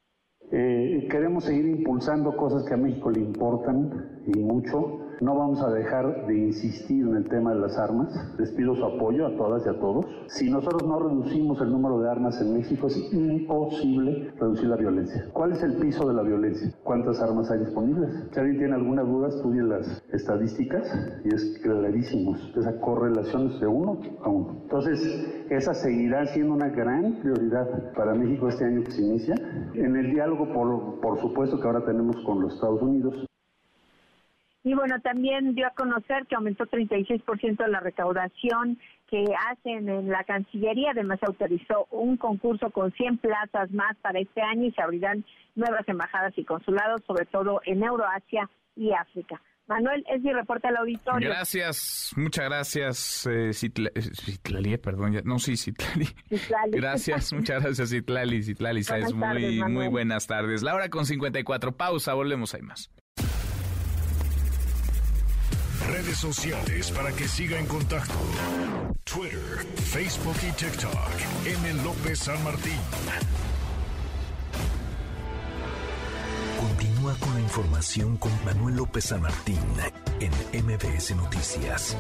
Eh, queremos seguir impulsando cosas que a México le importan y mucho. No vamos a dejar de insistir en el tema de las armas. Les pido su apoyo a todas y a todos. Si nosotros no reducimos el número de armas en México, es imposible reducir la violencia. ¿Cuál es el piso de la violencia? ¿Cuántas armas hay disponibles? Si alguien tiene alguna duda, estudie las estadísticas y es clarísimo. Esa correlación es de uno a uno. Entonces, esa seguirá siendo una gran prioridad para México este año que se inicia. En el diálogo, por, por supuesto, que ahora tenemos con los Estados Unidos, y bueno, también dio a conocer que aumentó 36% la recaudación que hacen en la Cancillería. Además, autorizó un concurso con 100 plazas más para este año y se abrirán nuevas embajadas y consulados, sobre todo en Euroasia y África. Manuel, es mi reporte al auditorio. Gracias, muchas gracias, eh, Citlali, perdón, no, sí, Citlali. Gracias, muchas gracias, Citlali, Citlali, sabes, muy, muy buenas tardes. La hora con 54, pausa, volvemos, hay más. Redes sociales para que siga en contacto: Twitter, Facebook y TikTok. M. López San Martín. Con la información con Manuel López San Martín en MBS Noticias.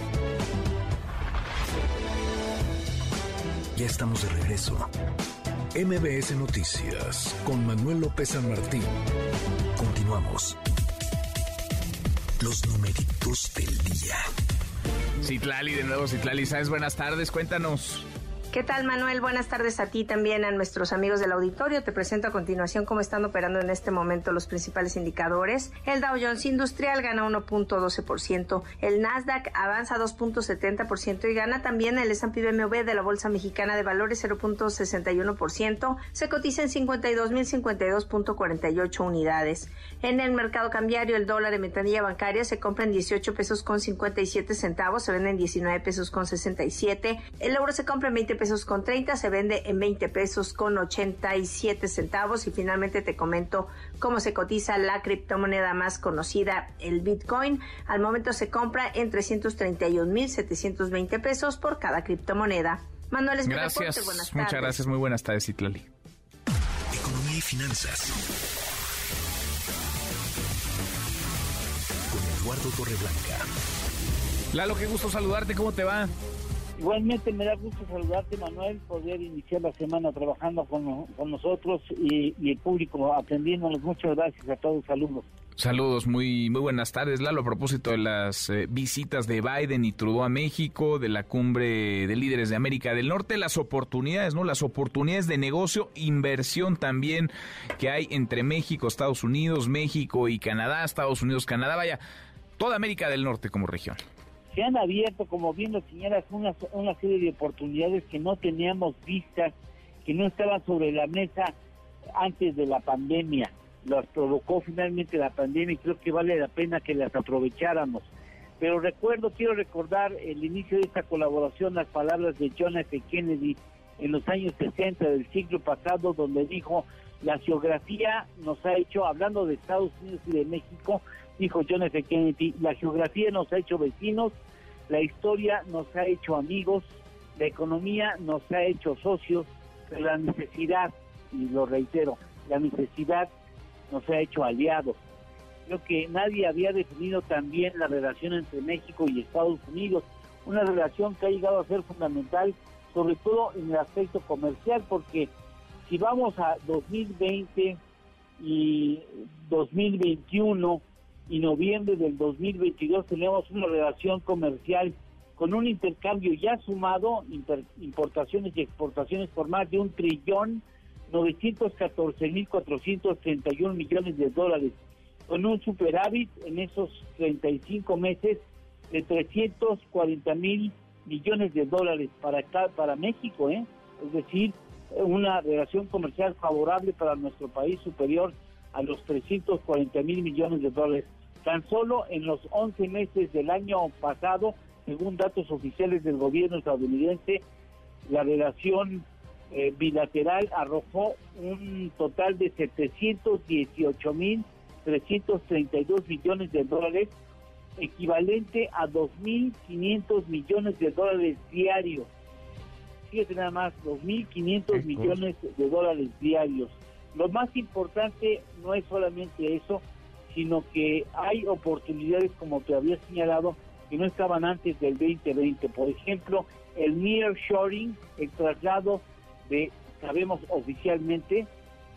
Ya estamos de regreso. MBS Noticias con Manuel López San Martín. Continuamos. Los numeritos del día. Citlali, de nuevo Citlali, ¿sabes? Buenas tardes, cuéntanos. ¿Qué tal, Manuel? Buenas tardes a ti también, a nuestros amigos del auditorio. Te presento a continuación cómo están operando en este momento los principales indicadores. El Dow Jones Industrial gana 1.12%, el Nasdaq avanza 2.70% y gana también el S&P BMW de la Bolsa Mexicana de Valores 0.61%. Se cotiza en 52.052.48 unidades. En el mercado cambiario, el dólar en ventanilla bancaria se compra en 18 pesos con 57 centavos, se vende en 19 pesos con 67. El euro se compra en 20 pesos con 30, se vende en 20 pesos con 87 centavos y finalmente te comento cómo se cotiza la criptomoneda más conocida, el Bitcoin. Al momento se compra en 331.720 pesos por cada criptomoneda. Manuel, es gracias. Muchas gracias, muy buenas tardes, Itlali. Economía y finanzas. Con Eduardo Torreblanca. Lalo, qué gusto saludarte, ¿cómo te va? Igualmente me da gusto saludarte, Manuel, poder iniciar la semana trabajando con, nosotros y, el público atendiéndonos. Muchas gracias a todos, saludos. Saludos, muy, muy buenas tardes, Lalo. A propósito de las eh, visitas de Biden y Trudeau a México, de la cumbre de líderes de América del Norte, las oportunidades, ¿no? Las oportunidades de negocio, inversión también que hay entre México, Estados Unidos, México y Canadá, Estados Unidos, Canadá, vaya, toda América del Norte como región se han abierto, como bien lo señalas, una, una serie de oportunidades que no teníamos vistas que no estaban sobre la mesa antes de la pandemia. Las provocó finalmente la pandemia y creo que vale la pena que las aprovecháramos. Pero recuerdo, quiero recordar el inicio de esta colaboración, las palabras de John F. Kennedy en los años 60 del siglo pasado, donde dijo, la geografía nos ha hecho, hablando de Estados Unidos y de México, dijo John F. Kennedy, la geografía nos ha hecho vecinos, la historia nos ha hecho amigos, la economía nos ha hecho socios, pero la necesidad, y lo reitero, la necesidad nos ha hecho aliados. Creo que nadie había definido también la relación entre México y Estados Unidos, una relación que ha llegado a ser fundamental, sobre todo en el aspecto comercial, porque si vamos a 2020 y 2021 y noviembre del 2022 tenemos una relación comercial con un intercambio ya sumado, importaciones y exportaciones por más de un trillón 914.431 millones de dólares, con un superávit en esos 35 meses de 340 mil millones de dólares para para México, ¿eh? es decir, una relación comercial favorable para nuestro país superior a los 340 mil millones de dólares. Tan solo en los 11 meses del año pasado, según datos oficiales del gobierno estadounidense, la relación eh, bilateral arrojó un total de 718 mil 332 millones de dólares, equivalente a 2.500 millones de dólares diarios. Fíjate nada más, 2.500 millones de dólares diarios. Lo más importante no es solamente eso, sino que hay oportunidades, como te había señalado, que no estaban antes del 2020. Por ejemplo, el nearshoring, el traslado de, sabemos oficialmente,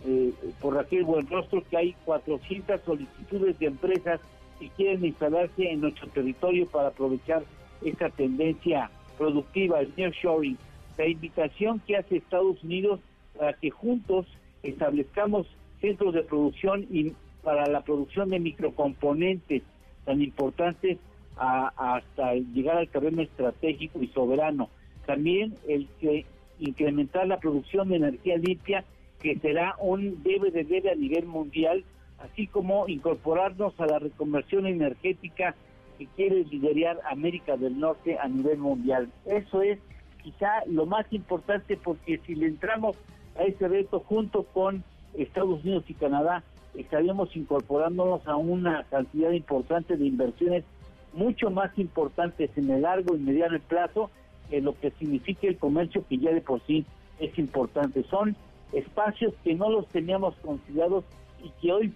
eh, por Raquel Buenrostro, que hay 400 solicitudes de empresas que quieren instalarse en nuestro territorio para aprovechar esta tendencia productiva, el nearshoring. La invitación que hace Estados Unidos para que juntos establezcamos centros de producción y para la producción de microcomponentes tan importantes hasta llegar al terreno estratégico y soberano. También el que incrementar la producción de energía limpia, que será un debe de debe a nivel mundial, así como incorporarnos a la reconversión energética que quiere liderar América del Norte a nivel mundial. Eso es quizá lo más importante porque si le entramos a ese reto junto con Estados Unidos y Canadá, estaríamos incorporándonos a una cantidad importante de inversiones mucho más importantes en el largo y mediano plazo en lo que significa el comercio que ya de por sí es importante. Son espacios que no los teníamos considerados y que hoy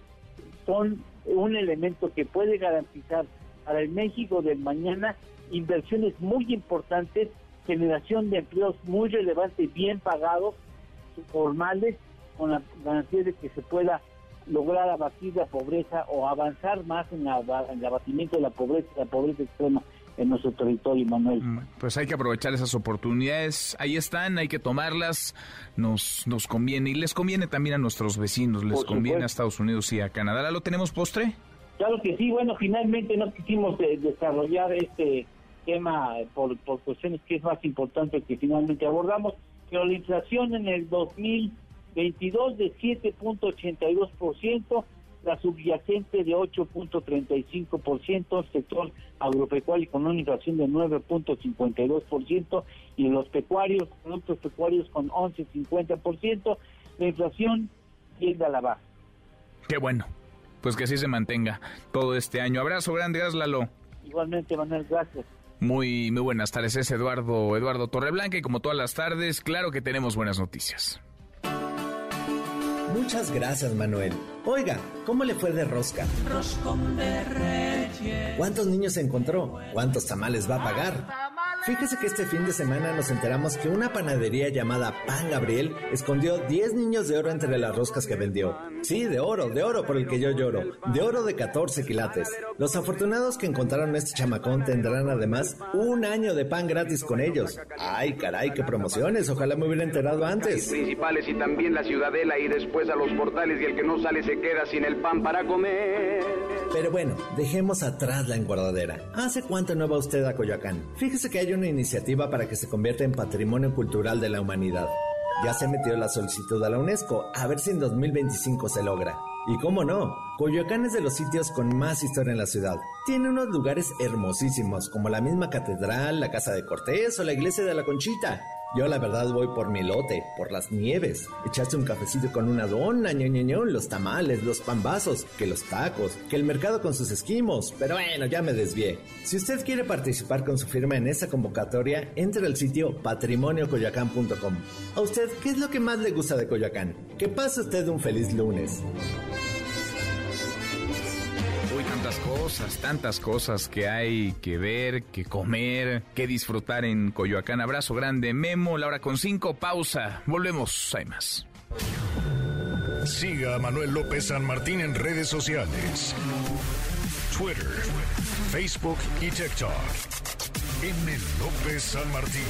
son un elemento que puede garantizar para el México del mañana inversiones muy importantes, generación de empleos muy relevantes, bien pagados, formales, con la garantía de que se pueda lograr abatir la pobreza o avanzar más en, en el abatimiento de la pobreza, la pobreza extrema en nuestro territorio, Manuel. Mm, pues hay que aprovechar esas oportunidades, ahí están, hay que tomarlas, nos, nos conviene y les conviene también a nuestros vecinos, les conviene a Estados Unidos y a Canadá. ¿Lo tenemos postre? Claro que sí, bueno, finalmente no quisimos eh, desarrollar este tema por, por cuestiones que es más importante que finalmente abordamos, pero la inflación en el 2022 de 7.82%, la subyacente de 8.35%, sector agropecuario con una inflación de 9.52% y los pecuarios, productos pecuarios con 11.50%, la inflación tiende a la baja. Qué bueno, pues que así se mantenga todo este año. Abrazo grande, gracias Lalo. Igualmente, Manuel, gracias. Muy, muy buenas tardes, es Eduardo, Eduardo Torreblanca y como todas las tardes, claro que tenemos buenas noticias. Muchas gracias, Manuel. Oiga, ¿cómo le fue de rosca? Roscón de Reyes. ¿Cuántos niños encontró? ¿Cuántos tamales va a pagar? Fíjese que este fin de semana nos enteramos que una panadería llamada Pan Gabriel escondió 10 niños de oro entre las roscas que vendió. Sí, de oro, de oro por el que yo lloro, de oro de 14 quilates. Los afortunados que encontraron este chamacón tendrán además un año de pan gratis con ellos. Ay, caray, qué promociones, ojalá me hubiera enterado antes. Principales y también la ciudadela y después a los portales y el que no sale se queda sin el pan para comer. Pero bueno, dejemos atrás la engordadera. ¿Hace cuánto no va usted a Coyoacán? Fíjese que hay una iniciativa para que se convierta en patrimonio cultural de la humanidad. Ya se metió la solicitud a la UNESCO, a ver si en 2025 se logra. Y cómo no, Coyoacán es de los sitios con más historia en la ciudad. Tiene unos lugares hermosísimos, como la misma catedral, la casa de Cortés o la iglesia de la Conchita. Yo la verdad voy por mi lote, por las nieves, echarse un cafecito con una dona, ño, los tamales, los pambazos, que los tacos, que el mercado con sus esquimos, pero bueno, ya me desvié. Si usted quiere participar con su firma en esa convocatoria, entre al sitio patrimoniocoyacán.com. ¿A usted qué es lo que más le gusta de Coyoacán? Que pase usted un feliz lunes tantas cosas, tantas cosas que hay que ver, que comer, que disfrutar en Coyoacán. Abrazo grande, Memo, la hora con cinco, pausa. Volvemos, hay más. Siga a Manuel López San Martín en redes sociales. Twitter, Facebook y TikTok. M. López San Martín.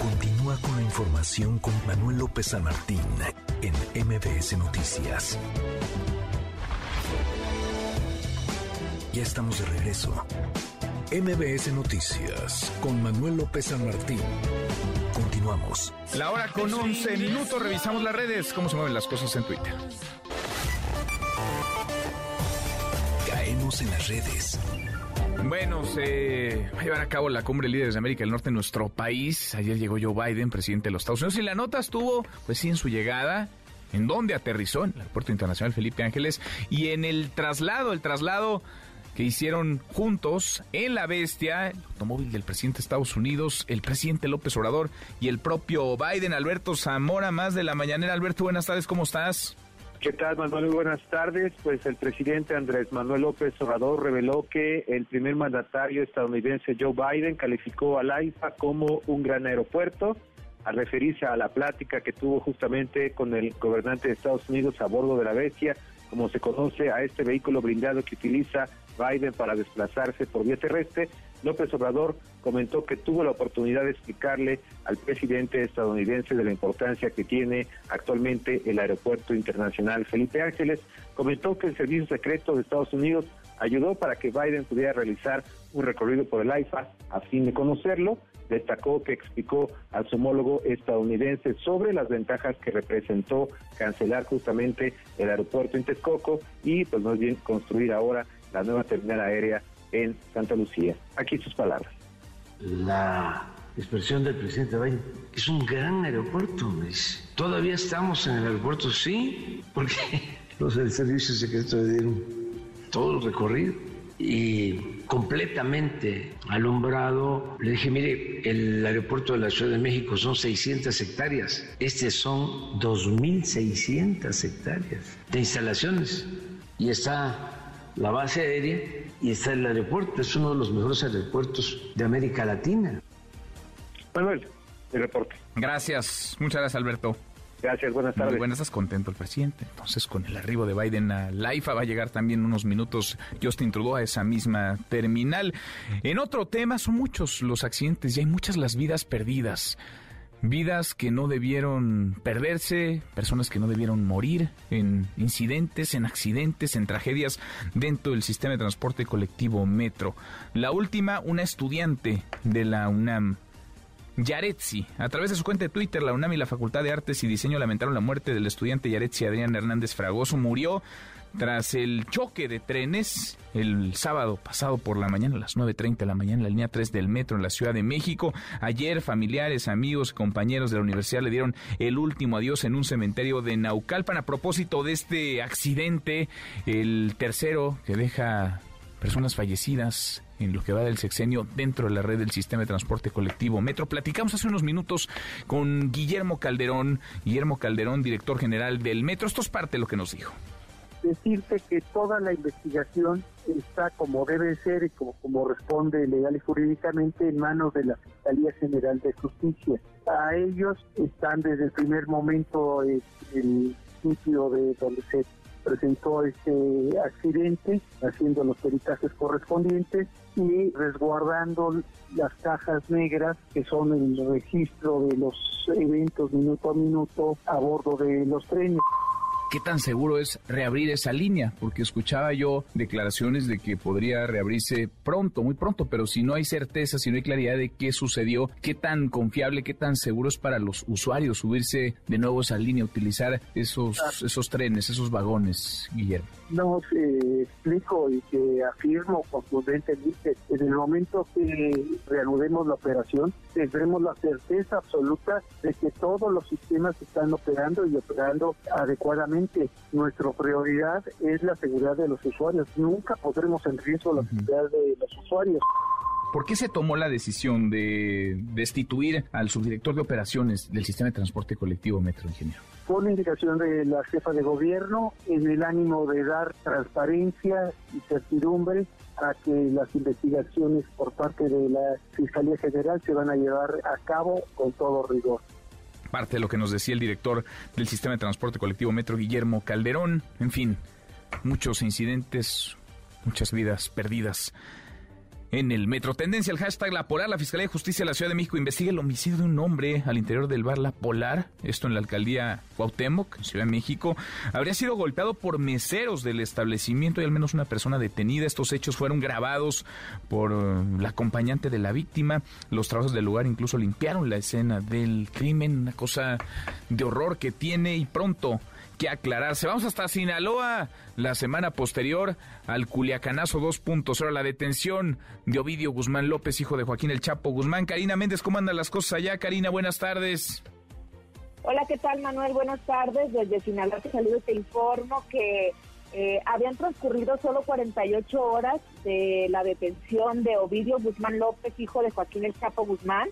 Continúa con la información con Manuel López San Martín en MBS Noticias. Ya estamos de regreso. MBS Noticias con Manuel López San Martín. Continuamos. La hora con 11 minutos. Revisamos las redes. ¿Cómo se mueven las cosas en Twitter? Caemos en las redes. Bueno, se va a llevar a cabo la cumbre de líderes de América del Norte en nuestro país. Ayer llegó Joe Biden, presidente de los Estados Unidos, y la nota estuvo, pues sí, en su llegada en donde aterrizó en el aeropuerto internacional Felipe Ángeles y en el traslado, el traslado que hicieron juntos en la bestia, el automóvil del presidente de Estados Unidos, el presidente López Obrador y el propio Biden, Alberto Zamora, más de la mañanera. Alberto, buenas tardes, ¿cómo estás? ¿Qué tal, Manuel? Buenas tardes. Pues el presidente Andrés Manuel López Obrador reveló que el primer mandatario estadounidense Joe Biden calificó a AIFA como un gran aeropuerto al referirse a la plática que tuvo justamente con el gobernante de Estados Unidos a bordo de la bestia, como se conoce a este vehículo blindado que utiliza Biden para desplazarse por vía terrestre, López Obrador comentó que tuvo la oportunidad de explicarle al presidente estadounidense de la importancia que tiene actualmente el Aeropuerto Internacional Felipe Ángeles. Comentó que el Servicio Secreto de Estados Unidos ayudó para que Biden pudiera realizar un recorrido por el AIFA a fin de conocerlo. Destacó que explicó a su homólogo estadounidense sobre las ventajas que representó cancelar justamente el aeropuerto en Texcoco y pues más bien construir ahora la nueva terminal aérea en Santa Lucía. Aquí sus palabras. La expresión del presidente Biden es un gran aeropuerto. Todavía estamos en el aeropuerto, sí, porque los del servicio secreto dieron todo el recorrido y completamente alumbrado. Le dije, mire, el aeropuerto de la Ciudad de México son 600 hectáreas, este son 2.600 hectáreas de instalaciones y está la base aérea y está el aeropuerto. Es uno de los mejores aeropuertos de América Latina. Manuel, el reporte. Gracias, muchas gracias Alberto. Gracias, buenas tardes. Muy estás contento el presidente. Entonces, con el arribo de Biden a la IFA va a llegar también unos minutos Justin Trudeau a esa misma terminal. En otro tema, son muchos los accidentes y hay muchas las vidas perdidas. Vidas que no debieron perderse, personas que no debieron morir en incidentes, en accidentes, en tragedias dentro del sistema de transporte colectivo Metro. La última, una estudiante de la UNAM, Yaretsi. A través de su cuenta de Twitter, la UNAM y la Facultad de Artes y Diseño lamentaron la muerte del estudiante Yaretsi Adrián Hernández Fragoso. Murió tras el choque de trenes el sábado pasado por la mañana, a las 9.30 de la mañana, en la línea 3 del metro en la Ciudad de México. Ayer familiares, amigos, compañeros de la universidad le dieron el último adiós en un cementerio de Naucalpan a propósito de este accidente, el tercero que deja personas fallecidas en lo que va del sexenio dentro de la red del sistema de transporte colectivo Metro. Platicamos hace unos minutos con Guillermo Calderón, Guillermo Calderón, director general del Metro. Esto es parte de lo que nos dijo decirte que toda la investigación está como debe ser y como, como responde legal y jurídicamente en manos de la Fiscalía General de Justicia. A ellos están desde el primer momento el, sitio de donde se presentó este accidente, haciendo los peritajes correspondientes y resguardando las cajas negras que son el registro de los eventos minuto a minuto a bordo de los trenes. ¿Qué tan seguro es reabrir esa línea? Porque escuchaba yo declaraciones de que podría reabrirse pronto, muy pronto, pero si no hay certeza, si no hay claridad de qué sucedió, qué tan confiable, qué tan seguro es para los usuarios subirse de nuevo a esa línea, utilizar esos, esos trenes, esos vagones, Guillermo. No, se explico y que afirmo contundentemente, en el momento que reanudemos la operación, tendremos la certeza absoluta de que todos los sistemas están operando y operando adecuadamente. Nuestra prioridad es la seguridad de los usuarios. Nunca podremos en riesgo la seguridad de los usuarios. ¿Por qué se tomó la decisión de destituir al subdirector de operaciones del sistema de transporte colectivo Metro Ingeniero? Fue una indicación de la jefa de gobierno en el ánimo de dar transparencia y certidumbre a que las investigaciones por parte de la Fiscalía General se van a llevar a cabo con todo rigor parte de lo que nos decía el director del sistema de transporte colectivo Metro, Guillermo Calderón. En fin, muchos incidentes, muchas vidas perdidas en el metro. Tendencia, el hashtag La Polar. La Fiscalía de Justicia de la Ciudad de México investiga el homicidio de un hombre al interior del bar La Polar. Esto en la alcaldía Cuauhtémoc, Ciudad de México. Habría sido golpeado por meseros del establecimiento y al menos una persona detenida. Estos hechos fueron grabados por eh, la acompañante de la víctima. Los trabajos del lugar incluso limpiaron la escena del crimen. Una cosa de horror que tiene y pronto que aclararse. Vamos hasta Sinaloa. La semana posterior al Culiacanazo 2.0, la detención de Ovidio Guzmán López, hijo de Joaquín El Chapo Guzmán. Karina Méndez, ¿cómo andan las cosas allá? Karina, buenas tardes. Hola, ¿qué tal Manuel? Buenas tardes. Desde Sinaloa te saludo y te informo que eh, habían transcurrido solo 48 horas de la detención de Ovidio Guzmán López, hijo de Joaquín El Chapo Guzmán,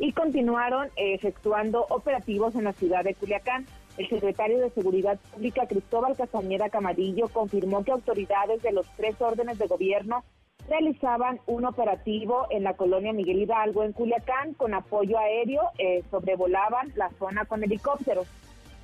y continuaron efectuando operativos en la ciudad de Culiacán. El secretario de Seguridad Pública, Cristóbal Castañeda Camarillo, confirmó que autoridades de los tres órdenes de gobierno realizaban un operativo en la colonia Miguel Hidalgo, en Culiacán, con apoyo aéreo, eh, sobrevolaban la zona con helicópteros.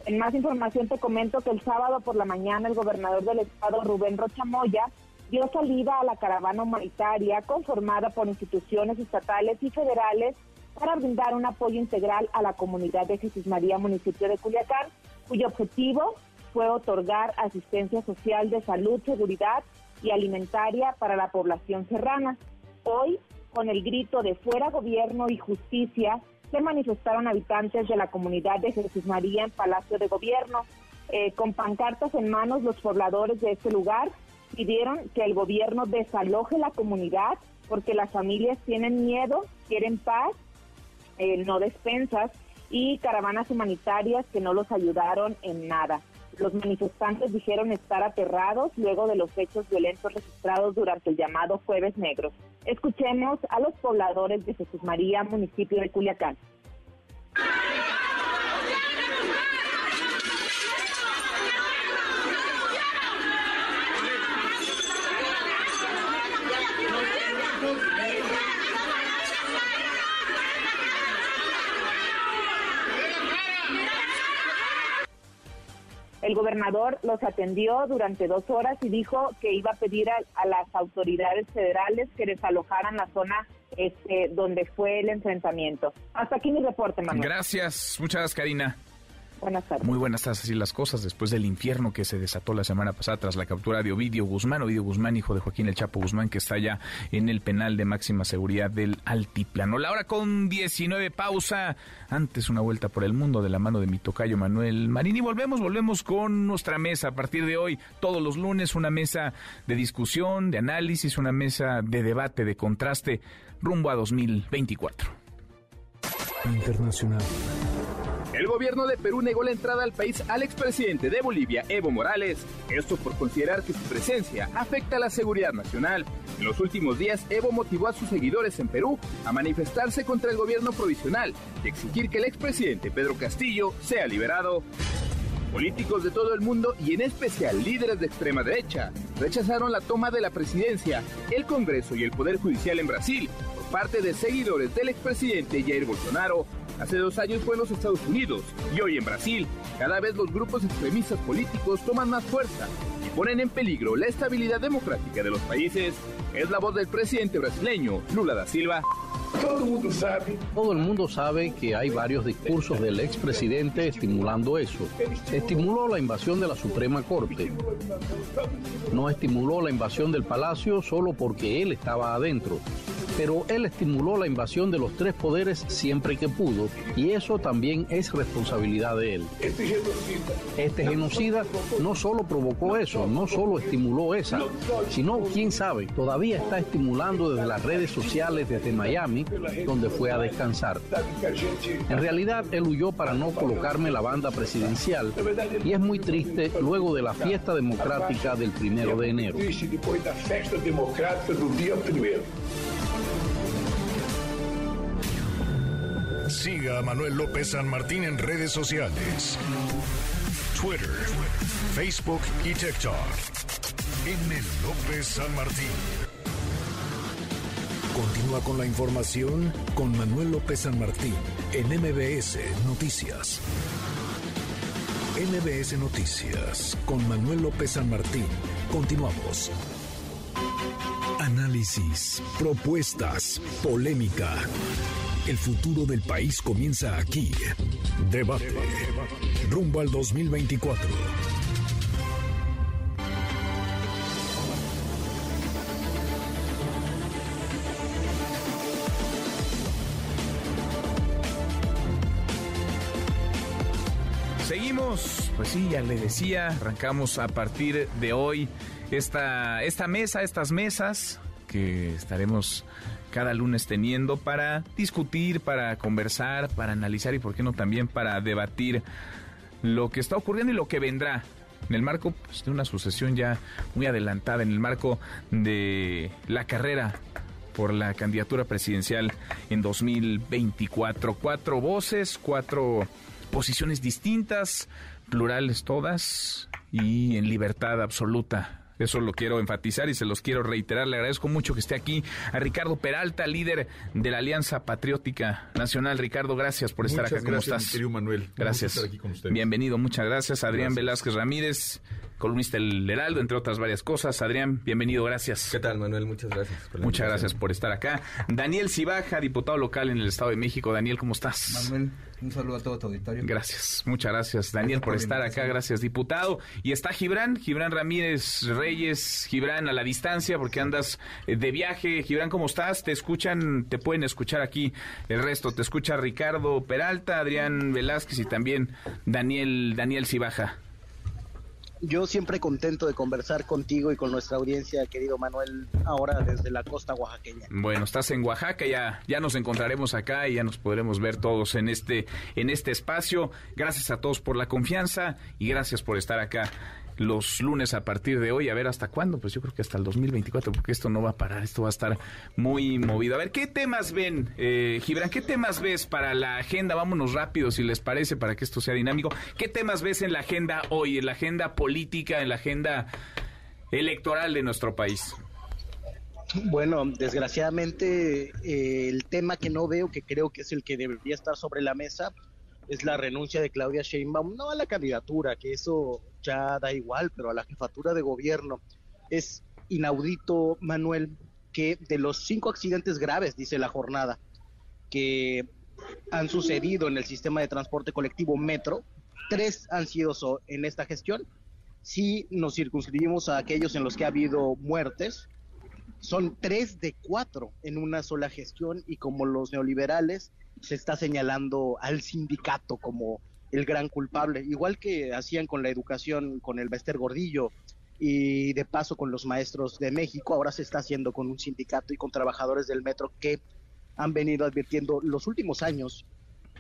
En más información te comento que el sábado por la mañana el gobernador del estado, Rubén Rochamoya, dio salida a la caravana humanitaria conformada por instituciones estatales y federales para brindar un apoyo integral a la comunidad de Jesús María, municipio de Culiacán, cuyo objetivo fue otorgar asistencia social de salud, seguridad y alimentaria para la población serrana. Hoy, con el grito de fuera gobierno y justicia, se manifestaron habitantes de la comunidad de Jesús María en Palacio de Gobierno. Eh, con pancartas en manos, los pobladores de este lugar pidieron que el gobierno desaloje la comunidad porque las familias tienen miedo, quieren paz eh, no despensas y caravanas humanitarias que no los ayudaron en nada. Los manifestantes dijeron estar aterrados luego de los hechos violentos registrados durante el llamado Jueves Negro. Escuchemos a los pobladores de Jesús María, municipio de Culiacán. El gobernador los atendió durante dos horas y dijo que iba a pedir a, las autoridades federales que desalojaran la zona este, donde fue el enfrentamiento. Hasta aquí mi reporte, Manuel. Gracias, muchas gracias, Karina. Buenas tardes. Muy buenas tardes, así las cosas, después del infierno que se desató la semana pasada tras la captura de Ovidio Guzmán, Ovidio Guzmán, hijo de Joaquín El Chapo Guzmán, que está ya en el penal de máxima seguridad del Altiplano. La hora con 19, pausa. Antes una vuelta por el mundo de la mano de mi tocayo Manuel Marín. Y volvemos, volvemos con nuestra mesa. A partir de hoy, todos los lunes, una mesa de discusión, de análisis, una mesa de debate, de contraste, rumbo a 2024. Internacional. El gobierno de Perú negó la entrada al país al expresidente de Bolivia, Evo Morales, esto por considerar que su presencia afecta a la seguridad nacional. En los últimos días, Evo motivó a sus seguidores en Perú a manifestarse contra el gobierno provisional y exigir que el expresidente Pedro Castillo sea liberado. Políticos de todo el mundo y en especial líderes de extrema derecha rechazaron la toma de la presidencia, el Congreso y el Poder Judicial en Brasil parte de seguidores del expresidente Jair Bolsonaro Hace dos años fue en los Estados Unidos y hoy en Brasil. Cada vez los grupos extremistas políticos toman más fuerza y ponen en peligro la estabilidad democrática de los países. Es la voz del presidente brasileño, Lula da Silva. Todo el mundo sabe que hay varios discursos del expresidente estimulando eso. Estimuló la invasión de la Suprema Corte. No estimuló la invasión del Palacio solo porque él estaba adentro pero él estimuló la invasión de los tres poderes siempre que pudo y eso también es responsabilidad de él. Este genocida no solo provocó eso, no solo estimuló esa, sino, quién sabe, todavía está estimulando desde las redes sociales desde Miami, donde fue a descansar. En realidad, él huyó para no colocarme la banda presidencial y es muy triste luego de la fiesta democrática del primero de enero. Siga a Manuel López San Martín en redes sociales. Twitter, Facebook y TikTok. M. López San Martín. Continúa con la información con Manuel López San Martín en MBS Noticias. MBS Noticias con Manuel López San Martín. Continuamos. Análisis, propuestas, polémica. El futuro del país comienza aquí. Debate. Rumbo al 2024. Pues sí, ya le decía, arrancamos a partir de hoy esta, esta mesa, estas mesas que estaremos cada lunes teniendo para discutir, para conversar, para analizar y por qué no también para debatir lo que está ocurriendo y lo que vendrá en el marco pues, de una sucesión ya muy adelantada, en el marco de la carrera por la candidatura presidencial en 2024. Cuatro voces, cuatro posiciones distintas, plurales todas y en libertad absoluta eso lo quiero enfatizar y se los quiero reiterar. Le agradezco mucho que esté aquí a Ricardo Peralta, líder de la Alianza Patriótica Nacional. Ricardo, gracias por estar acá. ¿Cómo estás? Manuel. Gracias. Bienvenido, muchas gracias. Adrián Velázquez Ramírez, columnista del Heraldo, entre otras varias cosas. Adrián, bienvenido, gracias. ¿Qué tal, Manuel? Muchas gracias. muchas gracias por estar acá. Daniel Cibaja, diputado local en el Estado de México. Daniel, ¿cómo estás? Manuel, un saludo a todo tu auditorio. Gracias, muchas gracias Daniel por, estar acá, gracias diputado. Y está Gibran, Gibran Ramírez Reyes, Gibran a la distancia porque andas eh, de viaje. Gibran, ¿cómo estás? Te escuchan, te pueden escuchar aquí el resto. Te escucha Ricardo Peralta, Adrián Velázquez y también Daniel, Daniel Cibaja yo siempre contento de conversar contigo y con nuestra audiencia, querido Manuel, ahora desde la costa oaxaqueña. Bueno, estás en Oaxaca, ya, ya nos encontraremos acá y ya nos podremos ver todos en este, en este espacio. Gracias a todos por la confianza y gracias por estar acá los lunes a partir de hoy. A ver hasta cuándo, pues yo creo que hasta el 2024, porque esto no va a parar, esto va a estar muy movido. A ver, ¿qué temas ven, eh, Gibran? ¿Qué temas ves para la agenda? Vámonos rápido, si les parece, para que esto sea dinámico. ¿Qué temas ves en la agenda hoy, en la agenda política, en la agenda electoral de nuestro país? Bueno, desgraciadamente eh, el tema que no veo, que creo que es el que debería estar sobre la mesa, es la renuncia de Claudia Sheinbaum, no a la candidatura, que eso ya da igual, pero a la jefatura de gobierno. Es inaudito, Manuel, que de los cinco accidentes graves, dice la jornada, que han sucedido en el sistema de transporte colectivo Metro, tres han sido en esta gestión. Si nos circunscribimos a aquellos en los que ha habido muertes, son tres de cuatro en una sola gestión y como los neoliberales se está señalando al sindicato como el gran culpable, igual que hacían con la educación, con el Bester Gordillo y de paso con los maestros de México, ahora se está haciendo con un sindicato y con trabajadores del metro que han venido advirtiendo los últimos años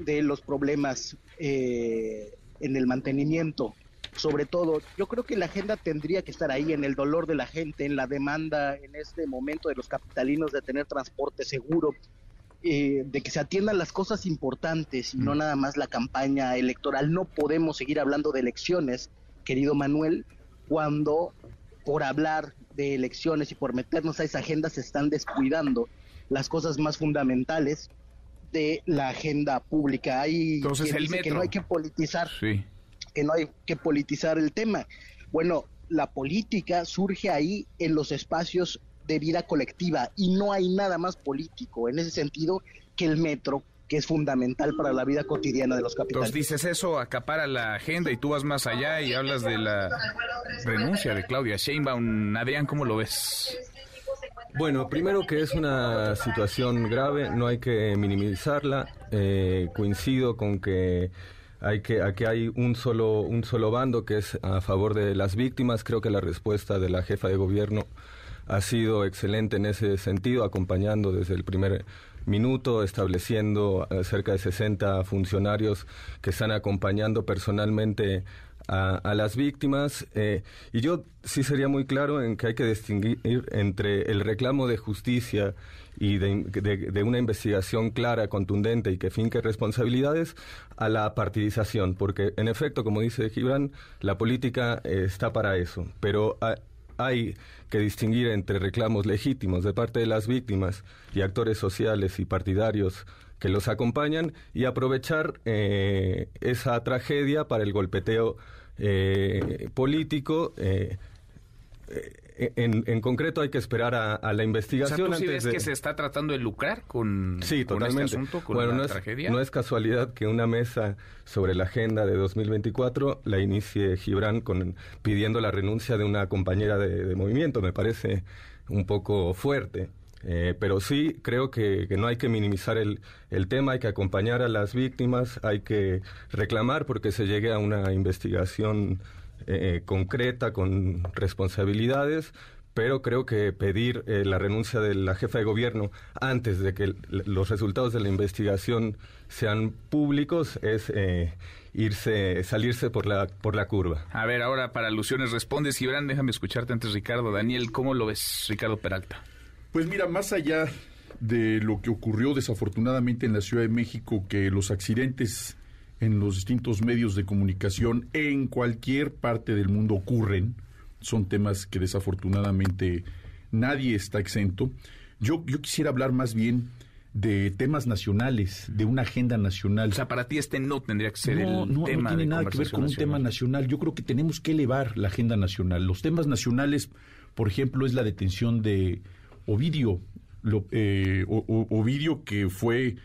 de los problemas eh, en el mantenimiento. Sobre todo, yo creo que la agenda tendría que estar ahí en el dolor de la gente, en la demanda en este momento de los capitalinos de tener transporte seguro, eh, de que se atiendan las cosas importantes y no mm. nada más la campaña electoral. No podemos seguir hablando de elecciones, querido Manuel, cuando por hablar de elecciones y por meternos a esa agenda se están descuidando las cosas más fundamentales de la agenda pública. Hay Entonces, el que no hay que politizar, que no hay que politizar el tema. Bueno, la política surge ahí en los espacios de vida colectiva y no hay nada más político en ese sentido que el metro que es fundamental para la vida cotidiana de los capitales. Entonces dices eso, acapara la agenda y tú vas más allá y hablas de la renuncia de Claudia Sheinbaum. Adrián, ¿cómo lo ves? Bueno, primero que es una situación grave, no hay que minimizarla. Eh, coincido con que hay que aquí hay un solo un solo bando que es a favor de las víctimas. Creo que la respuesta de la jefa de gobierno ha sido excelente en ese sentido, acompañando desde el primer minuto, estableciendo eh, cerca de 60 funcionarios que están acompañando personalmente a, las víctimas. Eh, y yo sí sería muy claro en que hay que distinguir entre el reclamo de justicia y de, una investigación clara, contundente y que finque responsabilidades a la partidización, porque en efecto, como dice Gibran, la política eh, está para eso, pero hay que distinguir entre reclamos legítimos de parte de las víctimas y actores sociales y partidarios que los acompañan y aprovechar eh, esa tragedia para el golpeteo eh, político. En, concreto hay que esperar a, la investigación. O sea, que se está tratando de lucrar con, sí, con este asunto, con bueno, la no tragedia? Es, no es casualidad que una mesa sobre la agenda de 2024 la inicie Gibran con, pidiendo la renuncia de una compañera de movimiento. Me parece un poco fuerte. Eh, pero sí creo que, no hay que minimizar el, el, tema, hay que acompañar a las víctimas, hay que reclamar porque se llegue a una investigación eh, concreta con responsabilidades, pero creo que pedir eh, la renuncia de la jefa de gobierno antes de que los resultados de la investigación sean públicos es irse, salirse por la, por la curva. A ver, ahora para alusiones respondes, Gibran, déjame escucharte antes, Ricardo. Daniel, ¿cómo lo ves, Ricardo Peralta? Pues mira, más allá de lo que ocurrió desafortunadamente en la Ciudad de México, que los accidentes en los distintos medios de comunicación en cualquier parte del mundo ocurren, son temas que desafortunadamente nadie está exento. Yo, yo quisiera hablar más bien de temas nacionales, de una agenda nacional. O sea, para ti este no tendría que ser el no, tema. No tiene nada que ver con un tema nacional. Yo creo que tenemos que elevar la agenda nacional. Los temas nacionales, por ejemplo, es la detención de Ovidio, eh, Ovidio que fue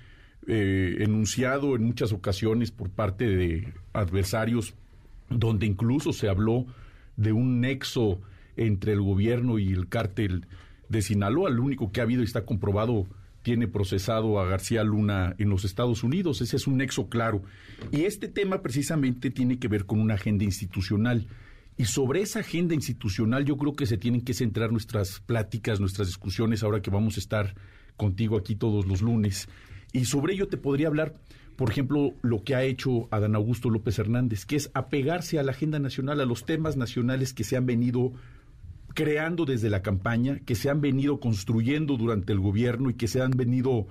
eh, enunciado en muchas ocasiones por parte de adversarios, donde incluso se habló de un nexo entre el gobierno y el cártel de Sinaloa. Lo único que ha habido y está comprobado tiene procesado a García Luna en los Estados Unidos. Ese es un nexo claro. Y este tema precisamente tiene que ver con una agenda institucional. Y sobre esa agenda institucional yo creo que se tienen que centrar nuestras pláticas, nuestras discusiones, ahora que vamos a estar contigo aquí todos los lunes. Y sobre ello te podría hablar, por ejemplo, lo que ha hecho Adán Augusto López Hernández, que es apegarse a la agenda nacional, a los temas nacionales que se han venido creando desde la campaña, que se han venido construyendo durante el gobierno y que se han venido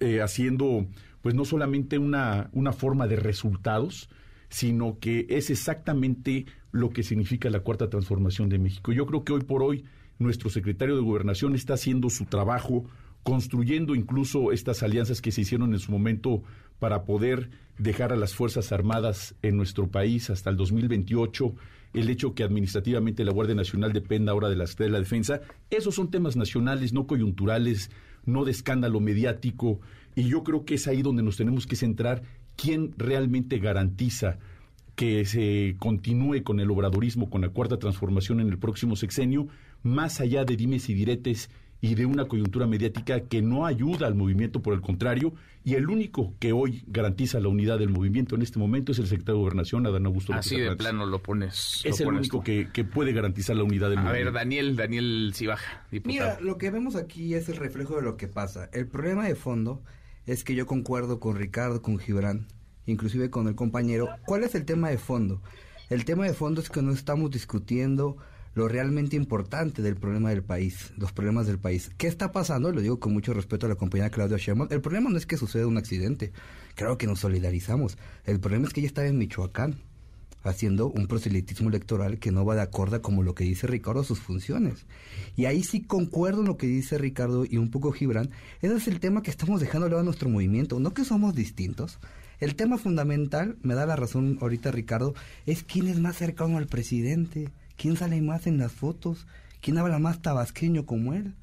eh, haciendo, pues no solamente una, una forma de resultados, sino que es exactamente lo que significa la cuarta transformación de México. Yo creo que hoy por hoy nuestro secretario de Gobernación está haciendo su trabajo, construyendo incluso estas alianzas que se hicieron en su momento para poder dejar a las Fuerzas Armadas en nuestro país hasta el 2028, el hecho que administrativamente la Guardia Nacional dependa ahora de la, de la Defensa, esos son temas nacionales, no coyunturales, no de escándalo mediático, y yo creo que es ahí donde nos tenemos que centrar quién realmente garantiza que se continúe con el obradorismo, con la cuarta transformación en el próximo sexenio, más allá de dimes y diretes y de una coyuntura mediática que no ayuda al movimiento, por el contrario, y el único que hoy garantiza la unidad del movimiento en este momento es el secretario de Gobernación, Adán Augusto López Así de plano lo pones. Es el único que, puede garantizar la unidad del movimiento. A ver, Daniel, Daniel Cibaja, diputado. Mira, lo que vemos aquí es el reflejo de lo que pasa. El problema de fondo es que yo concuerdo con Ricardo, con Gibran, inclusive con el compañero. ¿Cuál es el tema de fondo? El tema de fondo es que no estamos discutiendo lo realmente importante del problema del país, los problemas del país. ¿Qué está pasando? Lo digo con mucho respeto a la compañera Claudia Sheinbaum. El problema no es que suceda un accidente. Creo que nos solidarizamos. El problema es que ella está en Michoacán haciendo un proselitismo electoral que no va de acuerdo como lo que dice Ricardo a sus funciones. Y ahí sí concuerdo en lo que dice Ricardo y un poco Gibran. Ese es el tema que estamos dejando a nuestro movimiento. No que somos distintos. El tema fundamental, me da la razón ahorita Ricardo, es quién es más cercano al presidente quién sale más en las fotos, ¿quién habla más tabasqueño como él?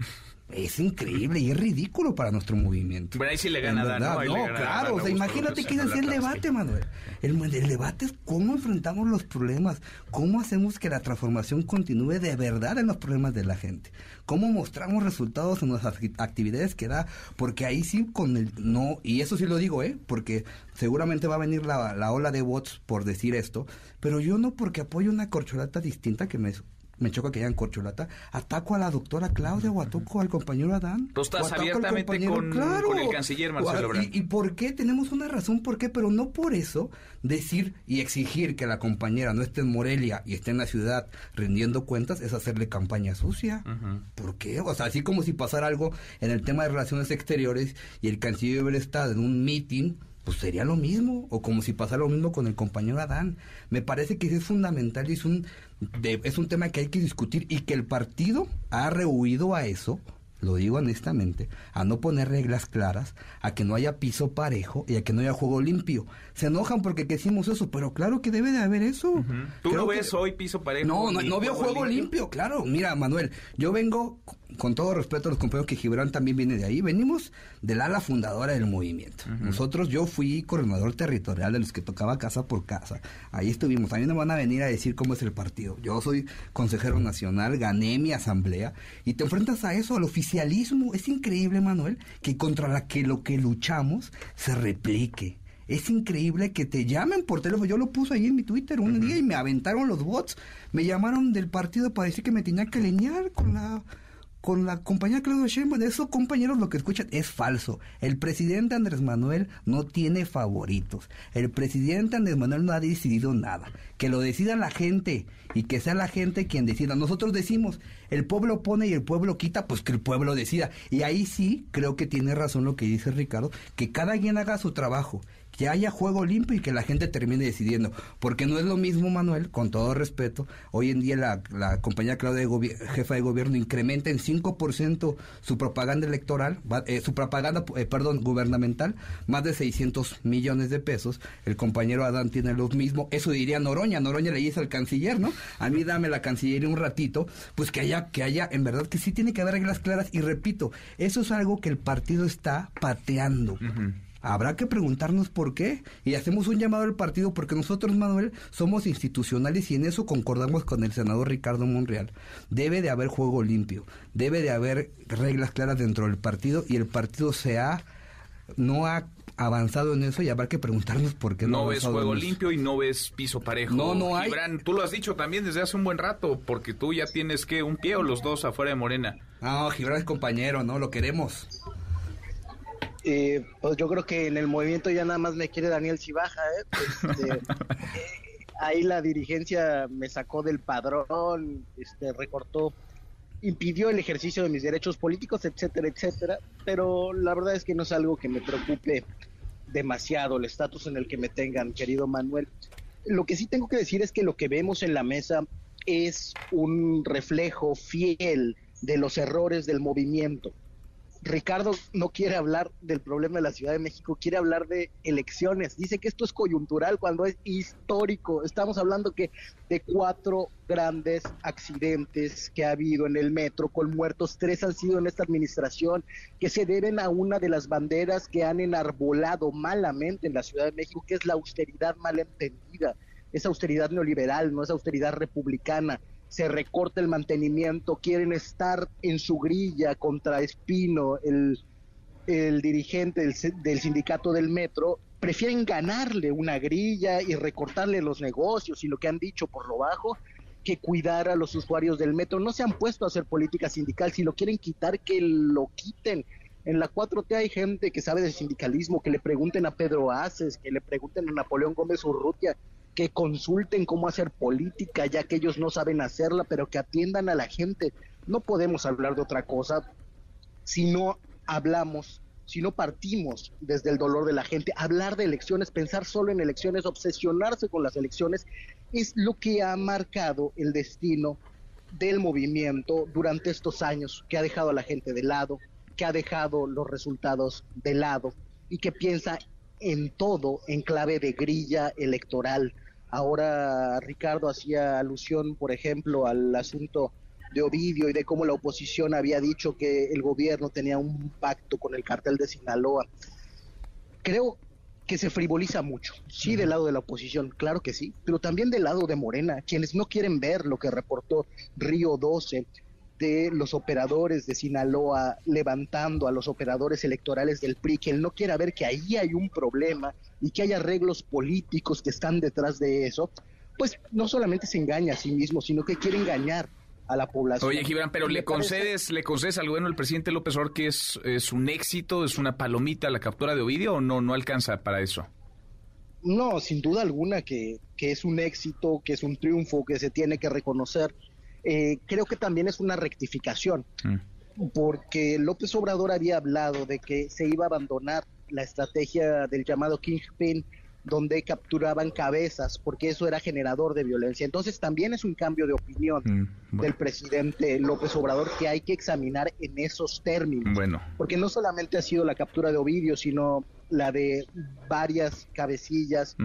Es increíble y es ridículo para nuestro movimiento. Bueno, ahí sí le gana Dan, ¿no? no claro, o sea, imagínate quién es el debate, Manuel. El, el, debate es cómo enfrentamos los problemas, cómo hacemos que la transformación continúe de verdad en los problemas de la gente, cómo mostramos resultados en nuestras actividades que da, porque ahí sí con el no, y eso sí lo digo, ¿eh? Porque seguramente va a venir la, la ola de bots por decir esto, pero yo no porque apoyo una corcholata distinta que me me choca que hayan corcholata, ataco a la doctora Claudia o ataco al compañero Adán. Tú estás abiertamente con, con, el canciller Marcelo ¿Y, ¿Y por qué? Tenemos una razón por qué, pero no por eso decir y exigir que la compañera no esté en Morelia y esté en la ciudad rindiendo cuentas es hacerle campaña sucia. ¿Por qué? O sea, así como si pasara algo en el tema de relaciones exteriores y el canciller hubiera estado en un meeting pues sería lo mismo, o como si pasara lo mismo con el compañero Adán. Me parece que es fundamental y es un, es un tema que hay que discutir y que el partido ha rehuido a eso, lo digo honestamente, a no poner reglas claras, a que no haya piso parejo y a que no haya juego limpio. Se enojan porque hicimos eso, pero claro que debe de haber eso. ¿Tú no ves hoy piso parejo? No, no, no veo juego limpio? claro. Mira, Manuel, yo vengo con todo respeto a los compañeros que Gibran también viene de ahí, venimos del ala fundadora del movimiento. Nosotros, yo fui coordinador territorial de los que tocaba casa por casa. Ahí estuvimos. A mí no van a venir a decir cómo es el partido. Yo soy consejero nacional, gané mi asamblea y te enfrentas a eso, al oficialismo. Es increíble, Manuel, que contra la que lo que luchamos se replique. Es increíble que te llamen por teléfono. Yo lo puse ahí en mi Twitter un día y me aventaron los bots. Me llamaron del partido para decir que me tenía que alinear con la con la compañía Claudio Sheinbaum, esos compañeros lo que escuchan es falso. El presidente Andrés Manuel no tiene favoritos. El presidente Andrés Manuel no ha decidido nada. Que lo decida la gente y que sea la gente quien decida. Nosotros decimos, el pueblo pone y el pueblo quita, pues que el pueblo decida. Y ahí sí creo que tiene razón lo que dice Ricardo, que cada quien haga su trabajo que haya juego limpio y que la gente termine decidiendo. Porque no es lo mismo, Manuel, con todo respeto, hoy en día la, la compañía Claudia, de jefa de gobierno, incrementa en 5% su propaganda electoral, eh, su propaganda, eh, perdón, gubernamental, más de 600 millones de pesos. El compañero Adán tiene lo mismo. Eso diría Noroña. Noroña le dice al canciller, ¿no? A mí dame la cancillería un ratito, pues que haya, que haya, en verdad que sí tiene que haber reglas claras. Y repito, eso es algo que el partido está pateando. Habrá que preguntarnos por qué y hacemos un llamado al partido porque nosotros, Manuel, somos institucionales y en eso concordamos con el senador Ricardo Monreal. Debe de haber juego limpio, debe de haber reglas claras dentro del partido y el partido se ha, no ha avanzado en eso y habrá que preguntarnos por qué no, no ves juego limpio y no ves piso parejo. No, no hay. tú lo has dicho también desde hace un buen rato, porque tú ya tienes que un pie o los dos afuera de Morena. No, Gibran es compañero, no lo queremos. Eh, pues yo creo que en el movimiento ya nada más me quiere Daniel Cibaja, ¿eh? Este, eh, ahí la dirigencia me sacó del padrón, este, recortó, impidió el ejercicio de mis derechos políticos, etcétera, etcétera. Pero la verdad es que no es algo que me preocupe demasiado el estatus en el que me tengan, querido Manuel. Lo que sí tengo que decir es que lo que vemos en la mesa es un reflejo fiel de los errores del movimiento. Ricardo no quiere hablar del problema de la Ciudad de México, quiere hablar de elecciones. Dice que esto es coyuntural cuando es histórico. Estamos hablando que de cuatro grandes accidentes que ha habido en el metro con muertos, tres han sido en esta administración, que se deben a una de las banderas que han enarbolado malamente en la Ciudad de México, que es la austeridad malentendida. Esa austeridad neoliberal, no es austeridad republicana se recorta el mantenimiento, quieren estar en su grilla contra Espino, el, dirigente del, del, sindicato del metro, prefieren ganarle una grilla y recortarle los negocios y lo que han dicho por lo bajo que cuidar a los usuarios del metro. No se han puesto a hacer política sindical, si lo quieren quitar, que lo quiten. En la 4T hay gente que sabe de sindicalismo, que le pregunten a Pedro Aces, que le pregunten a Napoleón Gómez Urrutia, que consulten cómo hacer política, ya que ellos no saben hacerla, pero que atiendan a la gente. No podemos hablar de otra cosa si no hablamos, si no partimos desde el dolor de la gente. Hablar de elecciones, pensar solo en elecciones, obsesionarse con las elecciones, es lo que ha marcado el destino del movimiento durante estos años, que ha dejado a la gente de lado, que ha dejado los resultados de lado y que piensa en todo en clave de grilla electoral. Ahora Ricardo hacía alusión, por ejemplo, al asunto de Ovidio y de cómo la oposición había dicho que el gobierno tenía un pacto con el cartel de Sinaloa. Creo que se frivoliza mucho, sí del lado de la oposición, claro que sí, pero también del lado de Morena, quienes no quieren ver lo que reportó Río 12 de los operadores de Sinaloa levantando a los operadores electorales del PRI, que él no quiera ver que ahí hay un problema y que hay arreglos políticos que están detrás de eso, pues no solamente se engaña a sí mismo, sino que quiere engañar a la población. Oye, Gibran, pero ¿le concedes, ¿le concedes al gobierno del presidente López Obrador que es, es un éxito, es una palomita la captura de Ovidio o no, no alcanza para eso? No, sin duda alguna que, que es un éxito, que es un triunfo, que se tiene que reconocer. Eh, creo que también es una rectificación, Mm. porque López Obrador había hablado de que se iba a abandonar la estrategia del llamado Kingpin, donde capturaban cabezas, porque eso era generador de violencia. Entonces también es un cambio de opinión Mm, del presidente López Obrador que hay que examinar en esos términos. Bueno. Porque no solamente ha sido la captura de Ovidio, sino la de varias cabecillas